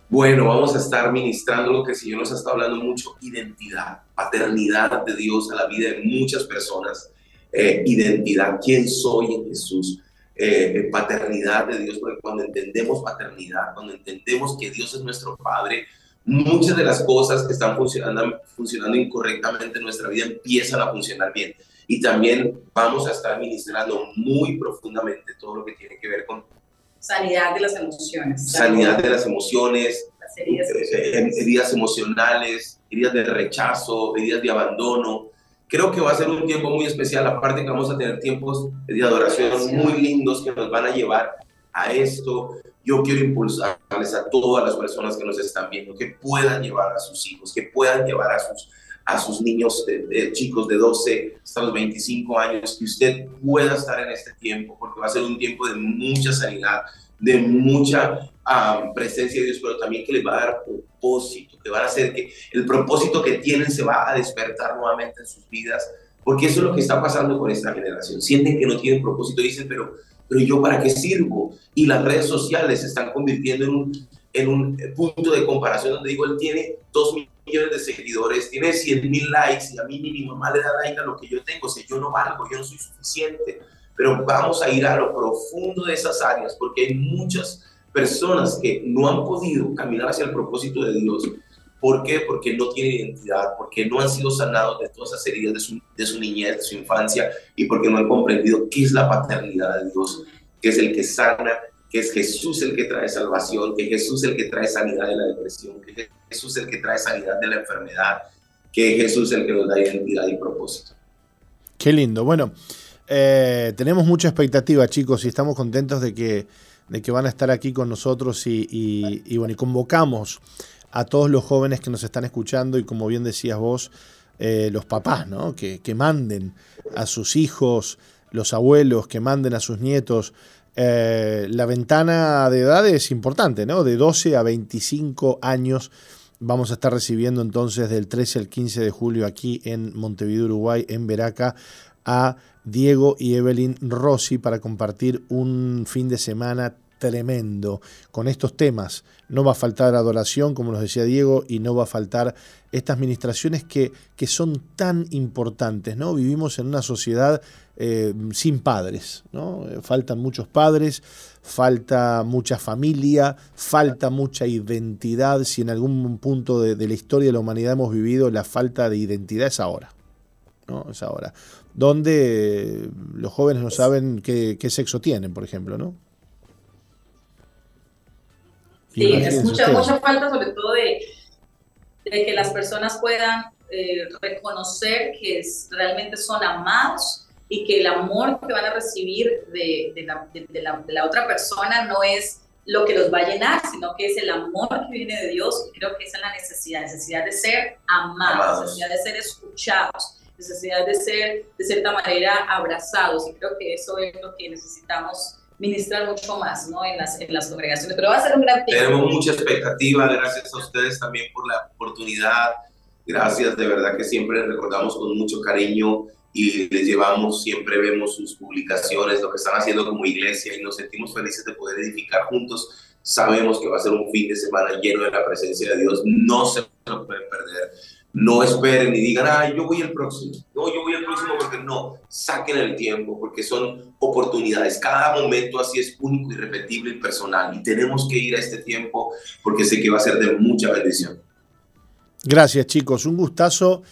Bueno, vamos a estar ministrando lo que el Señor nos estado hablando mucho, identidad, paternidad de Dios a la vida de muchas personas, eh, identidad, quién soy en Jesús, eh, paternidad de Dios, porque cuando entendemos paternidad, cuando entendemos que Dios es nuestro Padre, muchas de las cosas que están funcionando, funcionando incorrectamente en nuestra vida empiezan a funcionar bien. Y también vamos a estar administrando muy profundamente todo lo que tiene que ver con sanidad de las emociones. Sanidad de las emociones, heridas, eh, heridas emocionales, heridas de rechazo, heridas de abandono, Creo que va a ser un tiempo muy especial, aparte que vamos a tener tiempos de adoración muy lindos que nos van a llevar a esto. Yo quiero impulsarles a todas las personas que nos están viendo que puedan llevar a sus hijos, que puedan llevar a sus, a sus niños, de, chicos de 12 hasta los 25 años, que usted pueda estar en este tiempo, porque va a ser un tiempo de mucha sanidad, de mucha presencia de Dios, pero también que les va a dar propósito, que van a hacer que el propósito que tienen se va a despertar nuevamente en sus vidas, porque eso es lo que está pasando con esta generación. Sienten que no tienen propósito, dicen, pero, pero yo para qué sirvo? Y las redes sociales se están convirtiendo en un, en un punto de comparación donde digo, él tiene dos millones de seguidores, tiene 100 mil likes y a mí ni mi mamá le da like a lo que yo tengo, o sea, yo no valgo, yo no soy suficiente. Pero vamos a ir a lo profundo de esas áreas porque hay muchas personas que no han podido caminar hacia el propósito de Dios. ¿Por qué? Porque no tienen identidad, porque no han sido sanados de todas esas heridas de su, de su niñez, de su infancia, y porque no han comprendido qué es la paternidad de Dios, que es el que sana, que es Jesús el que trae salvación, que Jesús el que trae sanidad de la depresión, que Jesús el que trae sanidad de la enfermedad, que Jesús el que nos da identidad y propósito. Qué lindo. Bueno, eh, tenemos mucha expectativa, chicos, y estamos contentos de que de que van a estar aquí con nosotros y, bueno, y convocamos a todos los jóvenes que nos están escuchando y como bien decías vos, eh, los papás, ¿no? Que, manden a sus hijos, los abuelos, que manden a sus nietos. Eh, la ventana de edad es importante, ¿no? De 12 a 25 años vamos a estar recibiendo entonces del 13 al 15 de julio aquí en Montevideo, Uruguay, en Veraca, a Diego y Evelyn Rossi para compartir un fin de semana tremendo con estos temas. No va a faltar adoración, como nos decía Diego, y no va a faltar estas ministraciones que, que son tan importantes. ¿no? Vivimos en una sociedad eh, sin padres. ¿no? Faltan muchos padres, falta mucha familia, falta mucha identidad. Si en algún punto de, la historia de la humanidad hemos vivido la falta de identidad es ahora. ¿no? Es ahora donde los jóvenes no saben qué, sexo tienen, por ejemplo, ¿no? Sí, es mucha, mucha falta sobre todo de, que las personas puedan eh, reconocer que realmente son amados y que el amor que van a recibir de, la, otra persona no es lo que los va a llenar, sino que es el amor que viene de Dios. Y creo que esa es la necesidad, necesidad de ser amados, necesidad de ser escuchados necesidad de ser de cierta manera abrazados. Y creo que eso es lo que necesitamos ministrar mucho más ¿no? en, las, en las congregaciones, pero va a ser un gran tiempo. Tenemos mucha expectativa, gracias a ustedes también por la oportunidad, gracias, de verdad que siempre recordamos con mucho cariño y les llevamos, siempre vemos sus publicaciones, lo que están haciendo como iglesia y nos sentimos felices de poder edificar juntos. Sabemos que va a ser un fin de semana lleno de la presencia de Dios, no se lo pueden perder no esperen y digan, ah, yo voy el próximo. No, yo voy no, saquen el tiempo, porque son oportunidades. Cada momento así es único, irrepetible y personal. Y tenemos que ir a este tiempo porque sé que va a ser de mucha bendición. Gracias, chicos. Un gustazo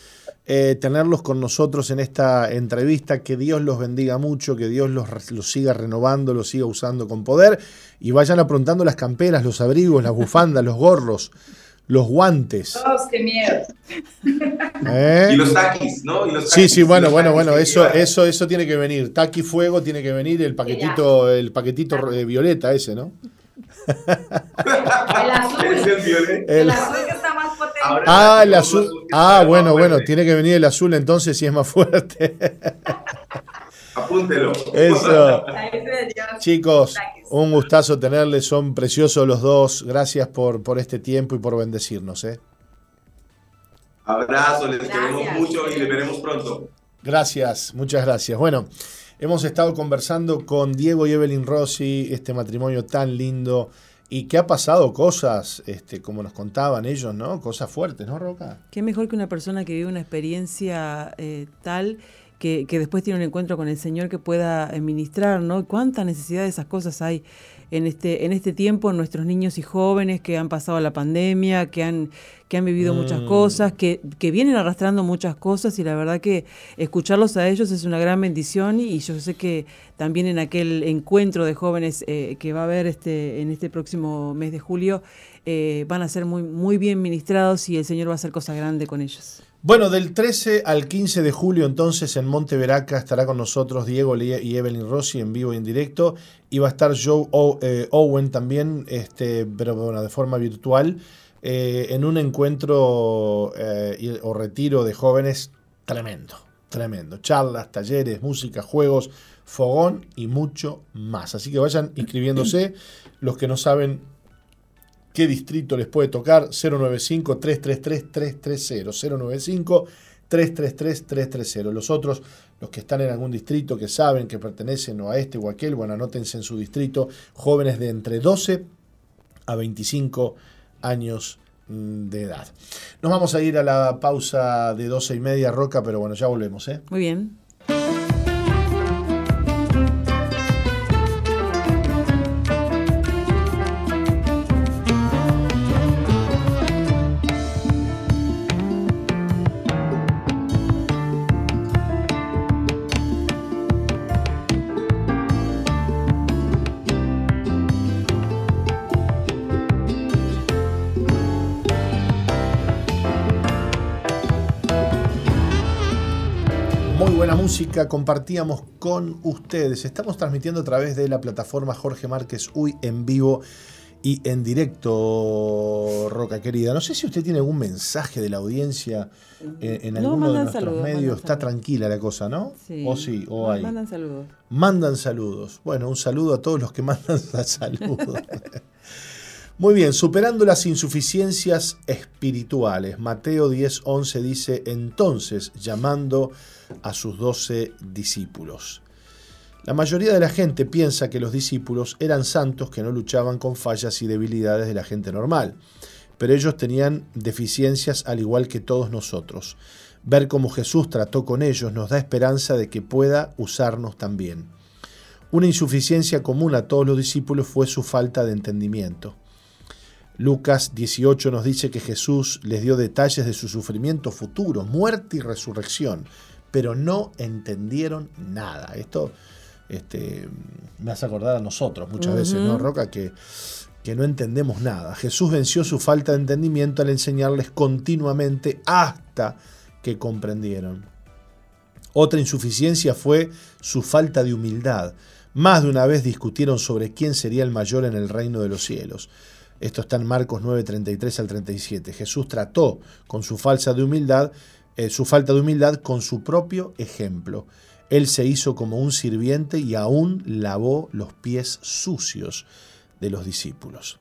eh, tenerlos con nosotros en esta entrevista. Que Dios los bendiga mucho, que Dios los, los siga renovando, los siga usando con poder. Y vayan aprontando las camperas, los abrigos, las bufandas, los gorros los guantes. Oh, qué miedo. ¿Eh? Y los taquis, ¿no? sí, sí, bueno, bueno, bueno, eso, eso, eso tiene que venir. Taqui fuego tiene que venir el paquetito, el paquetito eh, violeta ese, ¿no? el azul. Es el violeta. El, azul que está más potente. ah, el azul. Ah, bueno, bueno, tiene que venir el azul entonces si es más fuerte. Apúntelo. Eso. Chicos, un gustazo tenerles, son preciosos los dos. Gracias por, por este tiempo y por bendecirnos. ¿eh? Abrazo, les queremos mucho y les veremos pronto. Gracias, muchas gracias. Bueno, hemos estado conversando con Diego y Evelyn Rossi, este matrimonio tan lindo y que ha pasado cosas, este, como nos contaban ellos, ¿no? Cosas fuertes, ¿no, Roca? Qué mejor que una persona que vive una experiencia eh, tal que, después tiene un encuentro con el Señor que pueda administrar, ¿no? ¿Cuánta necesidad de esas cosas hay en este, en este tiempo en nuestros niños y jóvenes que han pasado la pandemia, que han, que han vivido muchas mm. cosas, que, que vienen arrastrando muchas cosas y la verdad que escucharlos a ellos es una gran bendición y yo sé que también en aquel encuentro de jóvenes eh, que va a haber este, en este próximo mes de julio, eh, van a ser muy, muy bien ministrados y el Señor va a hacer cosas grandes con ellos. Bueno, del 13 al 15 de julio entonces en Monte Veraca estará con nosotros Diego y Evelyn Rossi en vivo y en directo y va a estar Joe eh, Owen también, este, pero bueno, de forma virtual, eh, en un encuentro eh, o retiro de jóvenes tremendo, tremendo. Charlas, talleres, música, juegos, fogón y mucho más. Así que vayan inscribiéndose. Los que no saben qué distrito les puede tocar. 095-333-330. 095-333-330. Los otros, los que están en algún distrito, que saben que pertenecen o a este o a aquel, bueno, anótense en su distrito. Jóvenes de entre 12 a 25 años mm, de edad. Nos vamos a ir a la pausa de 12 y media, Roca, pero bueno, ya volvemos. ¿eh? Muy bien. Música compartíamos con ustedes. Estamos transmitiendo a través de la plataforma Jorge Márquez Uy en vivo y en directo, Roca querida. No sé si usted tiene algún mensaje de la audiencia eh, en, alguno de nuestros medios. Está tranquila la cosa, ¿no? Sí. O sí, o hay. Mandan saludos. Mandan saludos. Bueno, un saludo a todos los que mandan saludos. Muy bien, superando las insuficiencias espirituales. Mateo 10:11 dice, entonces, llamando a sus doce discípulos. La mayoría de la gente piensa que los discípulos eran santos que no luchaban con fallas y debilidades de la gente normal, pero ellos tenían deficiencias al igual que todos nosotros. Ver cómo Jesús trató con ellos nos da esperanza de que pueda usarnos también. Una insuficiencia común a todos los discípulos fue su falta de entendimiento. Lucas 18 nos dice que Jesús les dio detalles de su sufrimiento futuro, muerte y resurrección, pero no entendieron nada. Esto este, me hace acordar a nosotros muchas veces, ¿no, Roca? Que, que no entendemos nada. Jesús venció su falta de entendimiento al enseñarles continuamente hasta que comprendieron. Otra insuficiencia fue su falta de humildad. Más de una vez discutieron sobre quién sería el mayor en el reino de los cielos. Esto está en Marcos 9, 33 al 37. Jesús trató con su falsa de humildad eh, su falta de humildad con su propio ejemplo. Él se hizo como un sirviente y aún lavó los pies sucios de los discípulos.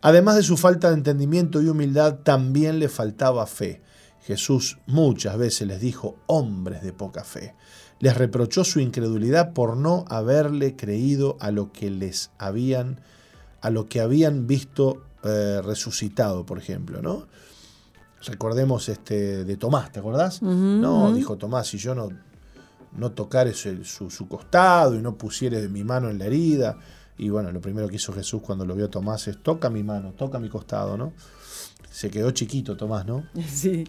Además de su falta de entendimiento y humildad, también le faltaba fe. Jesús muchas veces les dijo, hombres de poca fe. Les reprochó su incredulidad por no haberle creído a lo que les habían, a lo que habían visto eh, resucitado, por ejemplo, ¿no? recordemos este de Tomás, ¿te acordás? no, dijo Tomás, si yo no, no tocare su, su, costado y no pusiere mi mano en la herida. Y bueno, lo primero que hizo Jesús cuando lo vio a Tomás es toca mi mano, toca mi costado, ¿no? Se quedó chiquito Tomás, ¿no? Sí.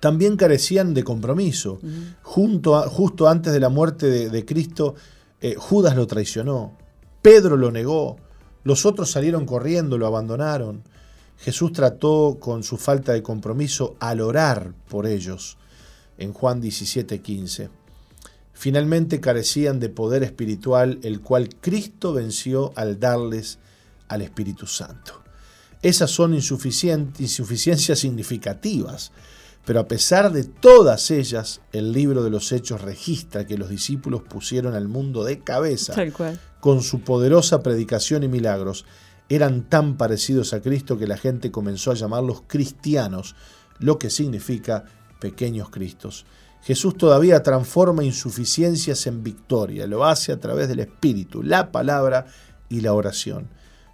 También carecían de compromiso. Junto justo antes de la muerte de, Cristo, eh, Judas lo traicionó, Pedro lo negó, los otros salieron corriendo, lo abandonaron. Jesús trató con su falta de compromiso al orar por ellos en Juan 17:15. Finalmente carecían de poder espiritual, el cual Cristo venció al darles al Espíritu Santo. Esas son insuficiencias significativas, pero a pesar de todas ellas, el libro de los Hechos registra que los discípulos pusieron al mundo de cabeza con su poderosa predicación y milagros eran tan parecidos a Cristo que la gente comenzó a llamarlos cristianos, lo que significa pequeños Cristos. Jesús todavía transforma insuficiencias en victoria, lo hace a través del Espíritu, la palabra y la oración.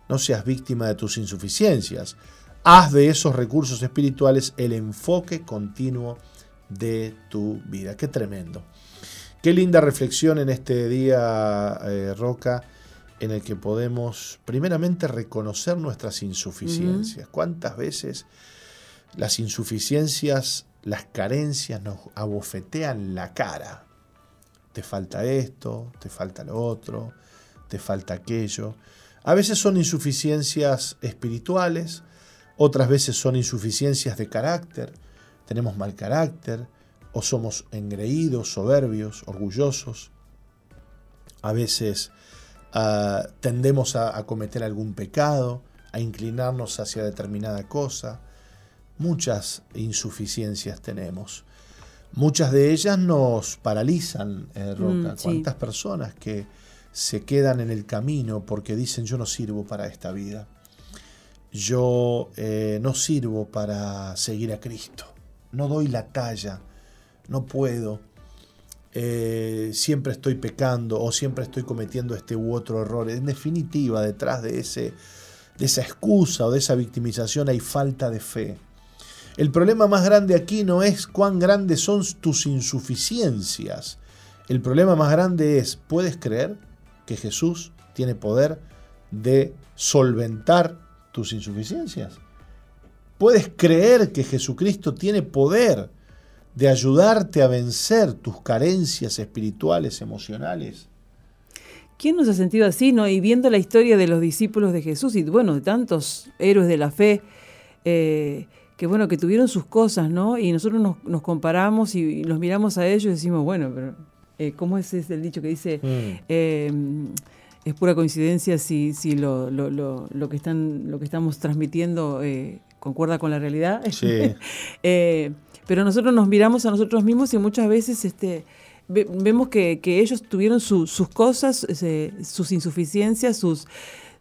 No seas víctima de tus insuficiencias, haz de esos recursos espirituales el enfoque continuo de tu vida. Qué tremendo. Qué linda reflexión en este día, eh, Roca en el que podemos primeramente reconocer nuestras insuficiencias. ¿Cuántas veces las insuficiencias, las carencias nos abofetean la cara? Te falta esto, te falta lo otro, te falta aquello. A veces son insuficiencias espirituales, otras veces son insuficiencias de carácter, tenemos mal carácter, o somos engreídos, soberbios, orgullosos. A veces tendemos a, cometer algún pecado, a inclinarnos hacia determinada cosa. Muchas insuficiencias tenemos. Muchas de ellas nos paralizan, eh, Roca. Mm, ¿Cuántas personas que se quedan en el camino porque dicen yo no sirvo para esta vida? Yo eh, no sirvo para seguir a Cristo, no doy la talla, no puedo, eh, siempre estoy pecando o siempre estoy cometiendo este u otro error. En definitiva, detrás de, ese, de esa excusa o de esa victimización hay falta de fe. El problema más grande aquí no es cuán grandes son tus insuficiencias. El problema más grande es, ¿puedes creer que Jesús tiene poder de solventar tus insuficiencias? ¿Puedes creer que Jesucristo tiene poder de ayudarte a vencer tus carencias espirituales, emocionales? ¿Quién nos ha sentido así, no? Y viendo la historia de los discípulos de Jesús y, bueno, de tantos héroes de la fe, eh, que bueno, que tuvieron sus cosas, ¿no? Y nosotros nos, comparamos y, los miramos a ellos y decimos, bueno, pero eh, ¿cómo es ese el dicho que dice? Mm. Eh, es pura coincidencia si, si lo, lo, lo, lo, que están, lo que estamos transmitiendo eh, concuerda con la realidad. Sí. pero nosotros nos miramos a nosotros mismos y muchas veces este, vemos que, que ellos tuvieron sus cosas, sus insuficiencias, sus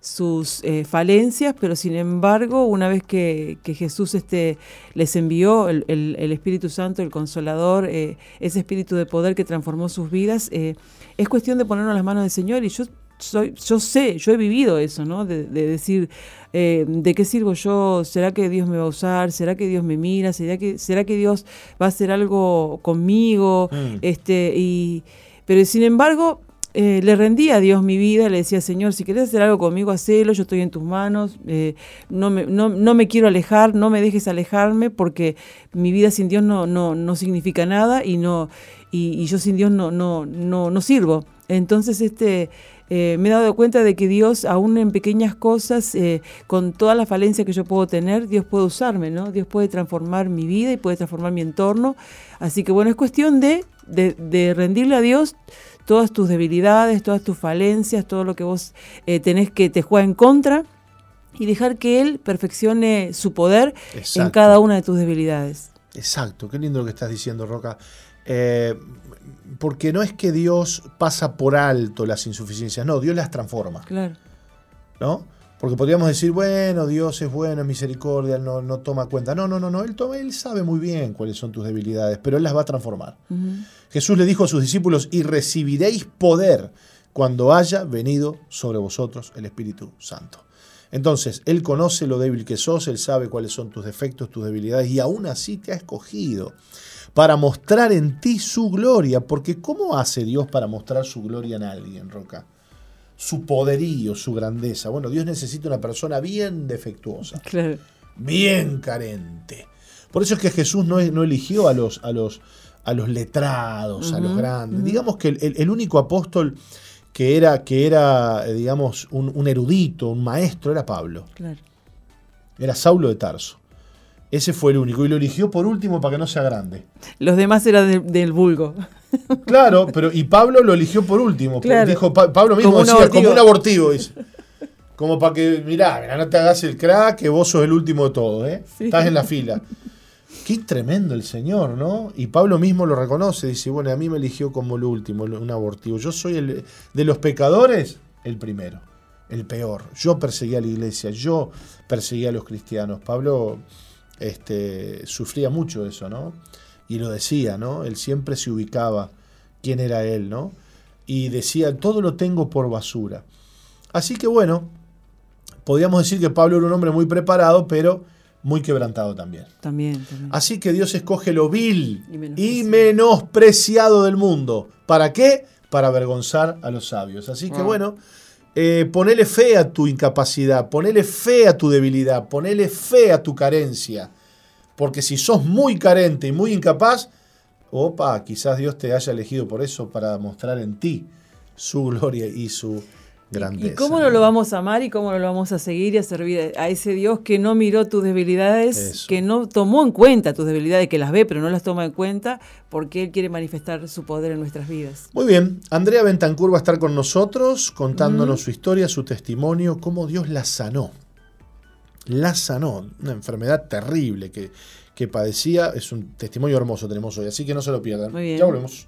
sus eh, falencias, pero sin embargo, una vez que, Jesús este, les envió el, Espíritu Santo, el Consolador, eh, ese Espíritu de poder que transformó sus vidas, eh, es cuestión de ponernos las manos del Señor. Y yo, soy, yo sé, yo he vivido eso, ¿no? De, decir, ¿de qué sirvo yo? ¿Será que Dios me va a usar? ¿Será que Dios me mira? ¿Será que, será que Dios va a hacer algo conmigo? Mm. Este, y, pero sin embargo, eh, le rendía a Dios mi vida, le decía, Señor, si querés hacer algo conmigo, hacelo, yo estoy en tus manos, eh, no, me, no, me, quiero alejar, no me dejes alejarme, porque mi vida sin Dios no, no, no significa nada y, no, y, yo sin Dios no, no, no, no sirvo. Entonces, este, eh, me he dado cuenta de que Dios, aún en pequeñas cosas, con toda la falencia que yo puedo tener, Dios puede usarme, ¿no? Dios puede transformar mi vida y puede transformar mi entorno. Así que bueno, es cuestión de, de, de rendirle a Dios todas tus debilidades, todas tus falencias, todo lo que vos eh, tenés que te juega en contra y dejar que Él perfeccione su poder en cada una de tus debilidades. Exacto, qué lindo lo que estás diciendo, Roca. Eh, porque no es que Dios pasa por alto las insuficiencias, no, Dios las transforma. Claro. ¿No? Porque podríamos decir, bueno, Dios es bueno, es misericordia, no, no toma cuenta. No, no, no, no. Él, toma, él sabe muy bien cuáles son tus debilidades, pero Él las va a transformar. Jesús le dijo a sus discípulos, y recibiréis poder cuando haya venido sobre vosotros el Espíritu Santo. Entonces, Él conoce lo débil que sos, Él sabe cuáles son tus defectos, tus debilidades, y aún así te ha escogido para mostrar en ti su gloria. Porque ¿cómo hace Dios para mostrar su gloria en alguien, Roca? su poderío, su grandeza. Bueno, Dios necesita una persona bien defectuosa, bien carente. Por eso es que Jesús no, no eligió a los, a los, a los letrados, a los grandes. Digamos que el, único apóstol que era, que era digamos, un, erudito, un maestro, era Pablo. Era Saulo de Tarso. Ese fue el único. Y lo eligió por último para que no sea grande. Los demás eran del vulgo. Claro, pero y Pablo lo eligió por último. Dijo, Pablo mismo como decía, como un abortivo. Como para que, mirá, no te hagas el crack, que vos sos el último de todo, ¿eh? Estás en la fila. Qué tremendo el Señor, ¿no? Y Pablo mismo lo reconoce, dice, bueno, a mí me eligió como el último, un abortivo. Yo soy el de los pecadores, el primero, el peor. Yo perseguía a la iglesia, yo perseguía a los cristianos. Pablo este, sufría mucho eso, ¿no? Y lo decía, ¿no? Él siempre se ubicaba quién era él, ¿no? Y decía, todo lo tengo por basura. Así que bueno, podríamos decir que Pablo era un hombre muy preparado, pero muy quebrantado también. También, Así que Dios escoge lo vil y menospreciado, del mundo. ¿Para qué? Para avergonzar a los sabios. Así que bueno, eh, ponele fe a tu incapacidad, ponele fe a tu debilidad, ponele fe a tu carencia. Porque si sos muy carente y muy incapaz, opa, quizás Dios te haya elegido por eso para mostrar en ti su gloria y su grandeza. ¿Y cómo no lo vamos a amar y cómo no lo vamos a seguir y a servir a ese Dios que no miró tus debilidades, que no tomó en cuenta tus debilidades, que las ve pero no las toma en cuenta, porque Él quiere manifestar su poder en nuestras vidas? Muy bien, Andrea Bentancur va a estar con nosotros contándonos su historia, su testimonio, cómo Dios la sanó la sanó. Una enfermedad terrible que, que padecía. Es un testimonio hermoso tenemos hoy, así que no se lo pierdan. Ya volvemos.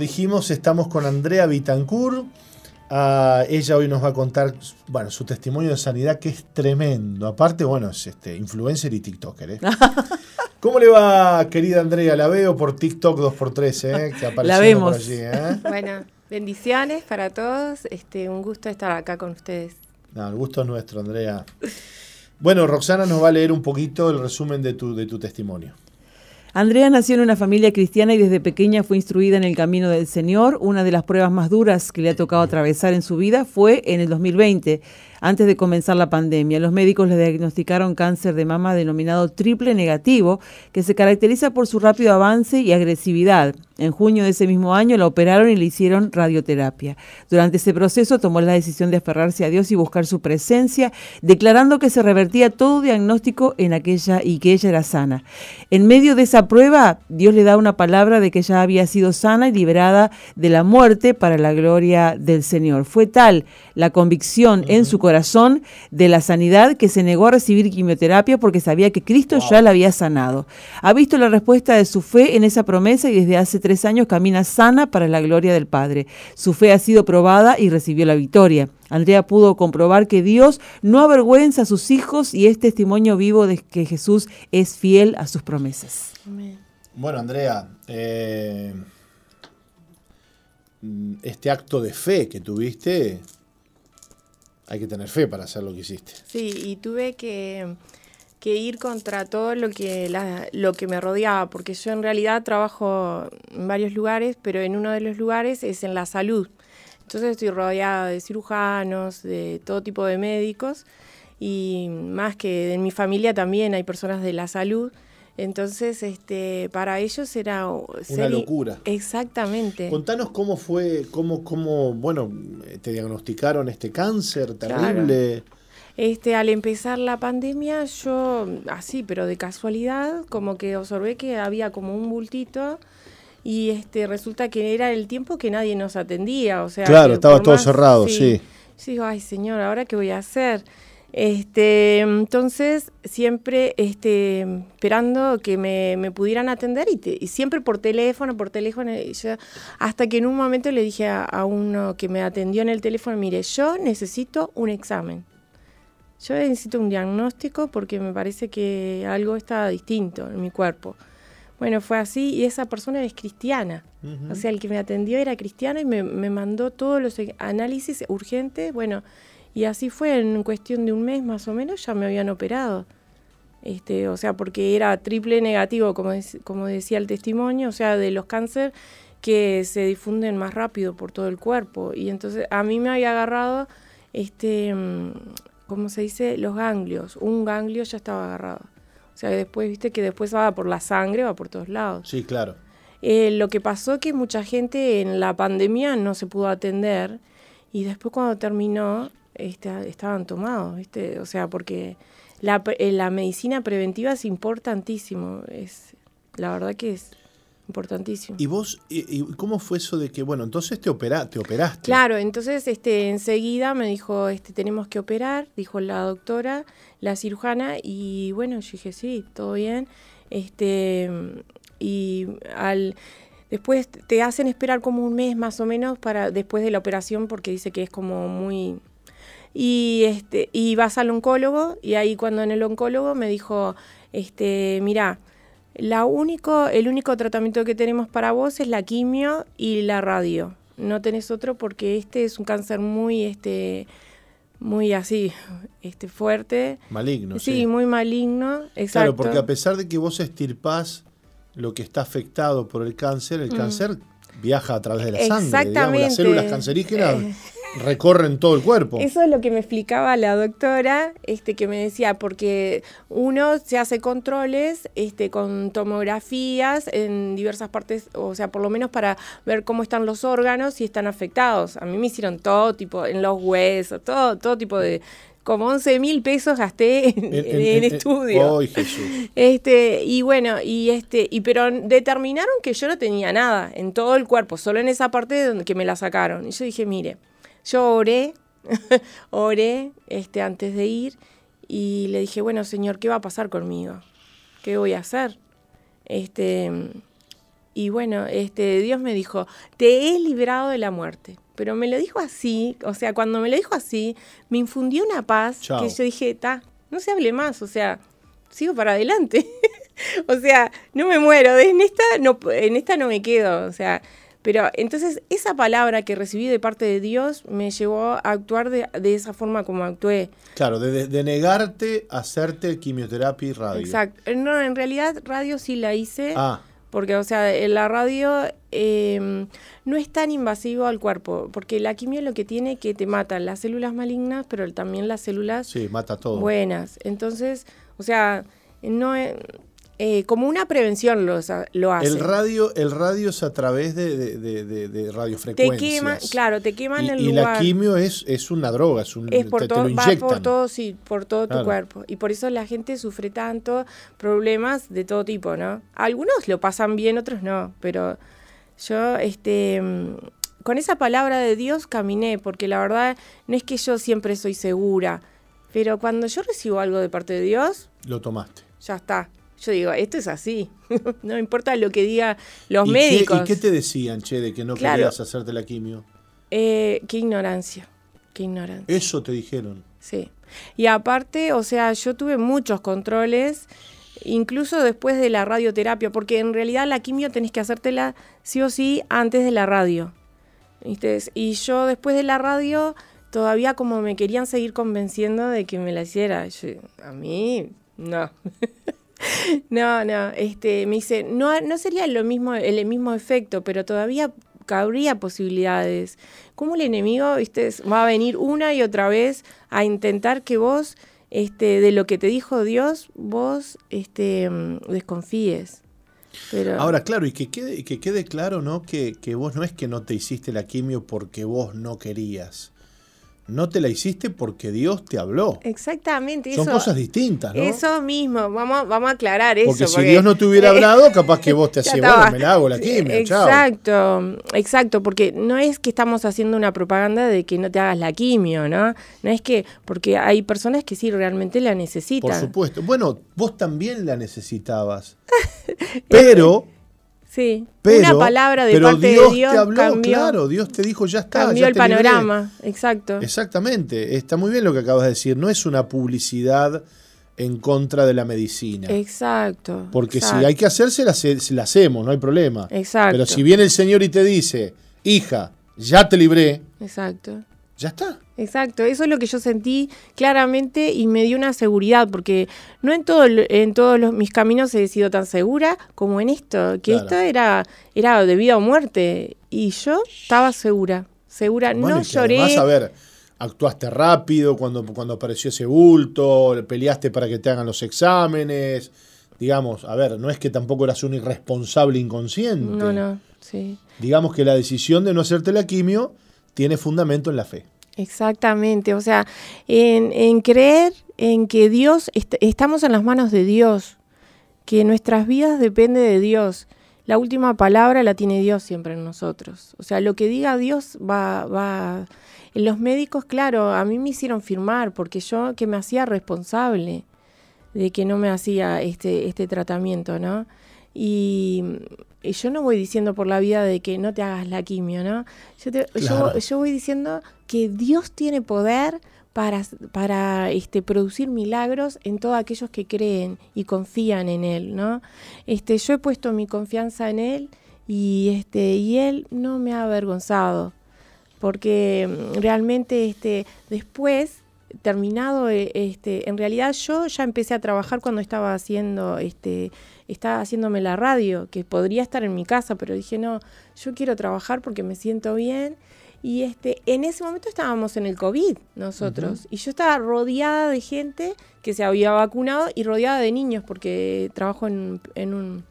Dijimos, estamos con Andrea Vitancourt. Ah, ella hoy nos va a contar bueno, su testimonio de sanidad, que es tremendo. Aparte, bueno, es este, influencer y TikToker. ¿eh? ¿Cómo le va, querida Andrea? La veo por TikTok 2x3, ¿eh? que aparece La vemos. por allí. ¿eh? Bueno, bendiciones para todos. Este, un gusto estar acá con ustedes. No, el gusto es nuestro, Andrea. Bueno, Roxana nos va a leer un poquito el resumen de tu, de tu testimonio. Andrea nació en una familia cristiana y desde pequeña fue instruida en el camino del Señor. Una de las pruebas más duras que le ha tocado atravesar en su vida fue en el 2020 antes de comenzar la pandemia. Los médicos le diagnosticaron cáncer de mama denominado triple negativo, que se caracteriza por su rápido avance y agresividad. En junio de ese mismo año la operaron y le hicieron radioterapia. Durante ese proceso tomó la decisión de aferrarse a Dios y buscar su presencia, declarando que se revertía todo diagnóstico en aquella y que ella era sana. En medio de esa prueba, Dios le da una palabra de que ella había sido sana y liberada de la muerte para la gloria del Señor. Fue tal la convicción en su corazón de la sanidad que se negó a recibir quimioterapia porque sabía que Cristo ya la había sanado. Ha visto la respuesta de su fe en esa promesa y desde hace tres años camina sana para la gloria del Padre. Su fe ha sido probada y recibió la victoria. Andrea pudo comprobar que Dios no avergüenza a sus hijos y es testimonio vivo de que Jesús es fiel a sus promesas. Bueno, Andrea, eh, este acto de fe que tuviste hay que tener fe para hacer lo que hiciste. Sí, y tuve que, ir contra todo lo que, lo que me rodeaba, porque yo en realidad trabajo en varios lugares, pero en uno de los lugares es en la salud. Entonces estoy rodeada de cirujanos, de todo tipo de médicos, y más que en mi familia también hay personas de la salud. Entonces, este, para ellos era una locura. Exactamente. Contanos cómo fue, cómo, cómo, bueno, te diagnosticaron este cáncer terrible. Este, al empezar la pandemia, yo, así, pero de casualidad, como que observé que había como un bultito y este, resulta que era el tiempo que nadie nos atendía, o sea. Claro, estaba todo cerrado, sí. sí. digo, ay señor, ¿ahora qué voy a hacer? Este, entonces, siempre este, esperando que me, pudieran atender y, siempre por teléfono, por teléfono, hasta que en un momento le dije a, uno que me atendió en el teléfono, mire, yo necesito un examen. Yo necesito un diagnóstico porque me parece que algo está distinto en mi cuerpo. Bueno, fue así y esa persona es cristiana. O sea, el que me atendió era cristiano y me, me mandó todos los análisis urgentes. Bueno, y así fue, en cuestión de un mes más o menos ya me habían operado. Este, o sea, porque era triple negativo, como, como decía el testimonio, o sea, de los cánceres que se difunden más rápido por todo el cuerpo. Y entonces a mí me había agarrado, este, ¿cómo se dice? Los ganglios. Un ganglio ya estaba agarrado. O sea, después, viste que después va por la sangre, va por todos lados. Sí, claro. Eh, lo que pasó es que mucha gente en la pandemia no se pudo atender y después cuando terminó este, estaban tomados, ¿viste? O sea, porque la, eh, la medicina preventiva es importantísimo, es, la verdad que es importantísimo. ¿Y vos, y, cómo fue eso de que, bueno, entonces te, opera, te operaste? Claro, entonces este, enseguida me dijo, este, tenemos que operar, dijo la doctora, la cirujana, y bueno, yo dije, sí, todo bien. Este, y al después te hacen esperar como un mes más o menos para después de la operación porque dice que es como muy y este y vas al oncólogo y ahí cuando en el oncólogo me dijo este mira la único, el único tratamiento que tenemos para vos es la quimio y la radio. No tenés otro porque este es un cáncer muy, este, muy así, este, fuerte. Maligno. Sí, muy maligno. Exacto. Claro, porque a pesar de que vos estirpás lo que está afectado por el cáncer, el mm. cáncer viaja a través de la sangre. Exactamente. las células cancerígenas eh, recorren todo el cuerpo. Eso es lo que me explicaba la doctora, este, que me decía, porque uno se hace controles este, con tomografías en diversas partes, o sea, por lo menos para ver cómo están los órganos y están afectados. A mí me hicieron todo tipo, en los huesos, todo, todo tipo de, como 11 mil pesos gasté en, estudio. Este, y bueno, y este, y pero determinaron que yo no tenía nada en todo el cuerpo, solo en esa parte donde que me la sacaron. Y yo dije, mire, yo oré, oré este, antes de ir y le dije, bueno, Señor, ¿qué va a pasar conmigo? ¿Qué voy a hacer? Este, y bueno, este, Dios me dijo, te he librado de la muerte. Pero me lo dijo así, o sea, cuando me lo dijo así, me infundió una paz que yo dije, ta, no se hable más, o sea, sigo para adelante. o sea, no me muero, en esta no, en esta no me quedo, o sea, pero entonces esa palabra que recibí de parte de Dios me llevó a actuar de, esa forma como actué. Claro, de, negarte a hacerte quimioterapia y radio. Exacto. No, en realidad radio sí la hice. Ah. Porque, o sea, la radio em, no es tan invasivo al cuerpo, porque la quimio lo que tiene que te mata las células malignas, pero también las células sí, mata todo. buenas. Entonces, o sea, no es, eh, como una prevención lo, lo, hace. El radio, el radio es a través de, de, radiofrecuencias. Te quema, claro, te queman y, el lugar. Y la quimio es, es una droga, es un por te, lo va por todo, sí, por todo tu cuerpo. Y por eso la gente sufre tanto problemas de todo tipo, ¿no? Algunos lo pasan bien, otros no, pero yo, este, mm, con esa palabra de Dios caminé, porque la verdad no es que yo siempre soy segura, pero cuando yo recibo algo de parte de Dios... Lo tomaste. Ya está yo digo, esto es así. no importa lo que digan los médicos. ¿Y qué te decían, che, de que no querías hacerte la quimio? Eh, qué ignorancia. Qué ignorancia. Eso te dijeron. Sí. Y aparte, o sea, yo tuve muchos controles, incluso después de la radioterapia, porque en realidad la quimio tenés que hacértela sí o sí antes de la radio. ¿Viste? Y yo después de la radio todavía como me querían seguir convenciendo de que me la hiciera. a mí, no. No, no, este, me dice, no, no sería lo mismo, el mismo efecto, pero todavía cabría posibilidades. ¿Cómo el enemigo va a venir una y otra vez a intentar que vos, este, de lo que te dijo Dios, vos este, desconfíes? Pero... Ahora, claro, y que quede, que quede claro, ¿no? Que, que vos no es que no te hiciste la quimio porque vos no querías no te la hiciste porque Dios te habló. Exactamente. Son cosas distintas, ¿no? Eso mismo, vamos, vamos a aclarar eso. Porque si Dios no te hubiera hablado, capaz que vos te hacías, bueno, me la hago la quimio, Exacto, exacto, porque no es que estamos haciendo una propaganda de que no te hagas la quimio, ¿no? No es que, porque hay personas que sí realmente la necesitan. Por supuesto. Bueno, vos también la necesitabas. pero... Sí, una palabra de parte de Dios te habló, claro, Dios te dijo ya está. Cambió el panorama, exacto. Exactamente, está muy bien lo que acabas de decir, no es una publicidad en contra de la medicina. Exacto. Porque exacto. si hay que hacerse, la, se- la hacemos, no hay problema. Exacto. Pero si viene el Señor y te dice, hija, ya te libré, Exacto. Ya está. Exacto, eso es lo que yo sentí claramente y me dio una seguridad, porque no en, todo, en todos los, mis caminos he sido tan segura como en esto, que Claro. esto era, era de vida o muerte, y yo estaba segura, segura, Bueno, no lloré. Además, a ver, actuaste rápido cuando, cuando apareció ese bulto, peleaste para que te hagan los exámenes. Digamos, a ver, no es que tampoco eras un irresponsable inconsciente. no, no, sí. Digamos que la decisión de no hacerte la quimio tiene fundamento en la fe. Exactamente, o sea, en, creer en que Dios, est- estamos en las manos de Dios, que nuestras vidas depende de Dios. La última palabra la tiene Dios siempre en nosotros. O sea, lo que diga Dios va, va. En los médicos, claro, a mí me hicieron firmar porque yo que me hacía responsable de que no me hacía este, este tratamiento, ¿no? Y, y yo no voy diciendo por la vida de que no te hagas la quimio, ¿no? Yo, te- yo- Claro. yo voy diciendo que Dios tiene poder para, para este, producir milagros en todos aquellos que creen y confían en Él, ¿no? Este, yo he puesto mi confianza en Él y, este, y Él no me ha avergonzado, porque mm, realmente este, después, terminado, eh, este, en realidad yo ya empecé a trabajar cuando estaba haciendo, este, estaba haciéndome la radio, que podría estar en mi casa, pero dije, no, yo quiero trabajar porque me siento bien. Y este, en ese momento estábamos en el COVID nosotros. Y yo estaba rodeada de gente que se había vacunado y rodeada de niños, porque trabajo en, en un,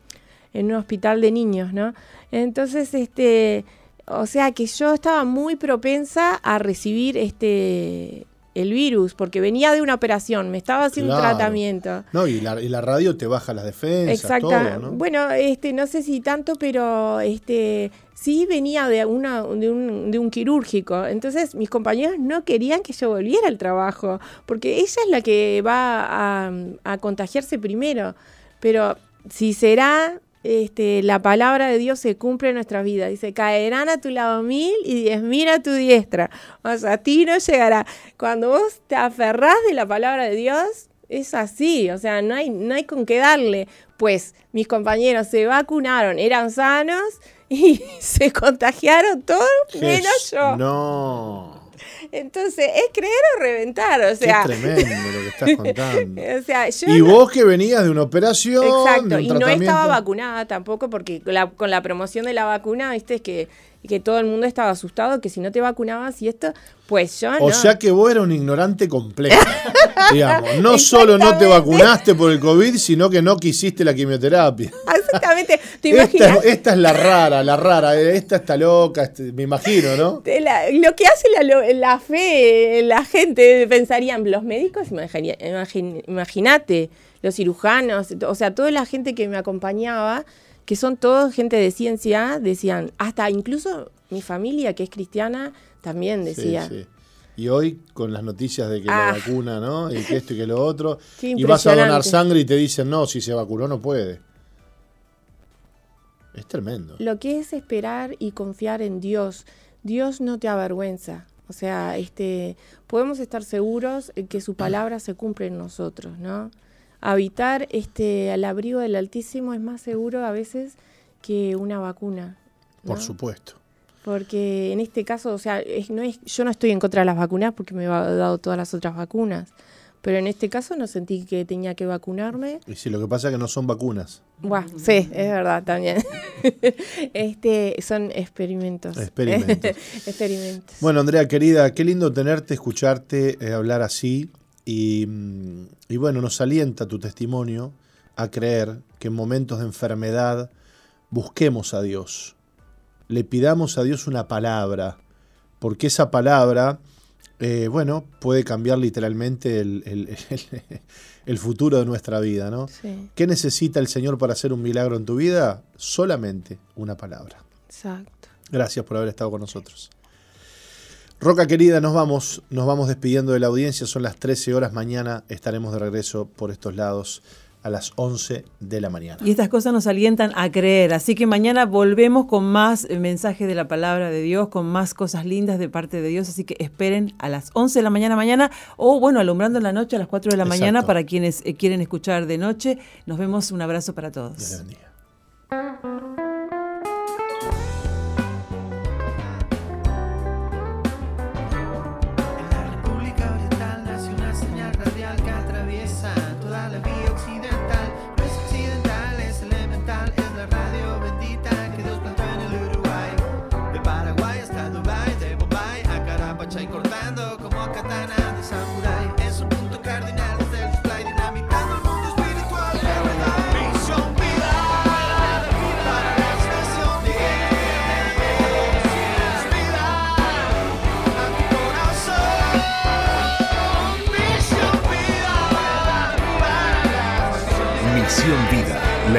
en un hospital de niños, ¿no? Entonces, este, o sea que yo estaba muy propensa a recibir este el virus, porque venía de una operación, me estaba haciendo Claro. un tratamiento. No, y la, y la radio te baja las defensas, Exacto. ¿no? Bueno, este, no sé si tanto, pero este, sí venía de una, de un, de un quirúrgico. Entonces, mis compañeros no querían que yo volviera al trabajo, porque ella es la que va a, a contagiarse primero. Pero si será, este, la palabra de Dios se cumple en nuestra vida. Dice, caerán a tu lado mil y diez mil a tu diestra. O sea, a ti no llegará. Cuando vos te aferrás de la palabra de Dios, es así, o sea, no hay, no hay con qué darle. Pues mis compañeros se vacunaron, eran sanos y se contagiaron todos, menos yo. No. Entonces, es creer o reventar, o sea. Qué tremendo lo que estás contando. o sea, yo Y no- vos que venías de una operación, Exacto, un y no estaba vacunada tampoco porque con la, con la promoción de la vacuna, viste, es que, que todo el mundo estaba asustado que si no te vacunabas y esto, pues yo O no. sea que vos eras un ignorante completo. digamos, no solo no te vacunaste por el COVID, sino que no quisiste la quimioterapia. Exactamente, te imaginas. es- esta es la rara, la rara. eh, Esta está loca, este, me imagino, ¿no? la- lo que hace la, la fe, la gente pensarían, los médicos, imagínate, los cirujanos, o sea, toda la gente que me acompañaba, que son todos gente de ciencia, decían, hasta incluso mi familia, que es cristiana, también decía. Sí, sí. Y hoy, con las noticias de que Ah. la vacuna, ¿no? Y que esto y que lo otro. Y vas a donar sangre y te dicen, no, si se vacunó no puede. Es tremendo. Lo que es esperar y confiar en Dios. Dios no te avergüenza. O sea, este, podemos estar seguros que su palabra se cumple en nosotros, ¿no? Habitar este, al abrigo del Altísimo es más seguro a veces que una vacuna. ¿no? Por supuesto. Porque en este caso, o sea, es- no es, yo no estoy en contra de las vacunas porque me he dado todas las otras vacunas. Pero en este caso no sentí que tenía que vacunarme. Y sí, lo que pasa es que no son vacunas. Buah, sí, es verdad también. este, son experimentos. Experimentos. experimentos. Bueno, Andrea, querida, qué lindo tenerte, escucharte eh, hablar así. Y, mm, y bueno, nos alienta tu testimonio a creer que en momentos de enfermedad busquemos a Dios. Le pidamos a Dios una palabra, porque esa palabra, eh, bueno, puede cambiar literalmente el, el- el- el futuro de nuestra vida, ¿no? Sí, ¿Qué necesita el Señor para hacer un milagro en tu vida? Solamente una palabra. exacto. Gracias por haber estado con nosotros. Roca querida, nos vamos, nos vamos despidiendo de la audiencia, son las 13 horas, mañana estaremos de regreso por estos lados a las 11 de la mañana. Y estas cosas nos alientan a creer. Así que mañana volvemos con más eh, mensajes de la palabra de Dios, con más cosas lindas de parte de Dios. Así que esperen a las 11 de la mañana mañana o bueno, alumbrando en la noche a las 4 de la Exacto. mañana para quienes eh, quieren escuchar de noche. Nos vemos. Un abrazo para todos. Dios le bendiga.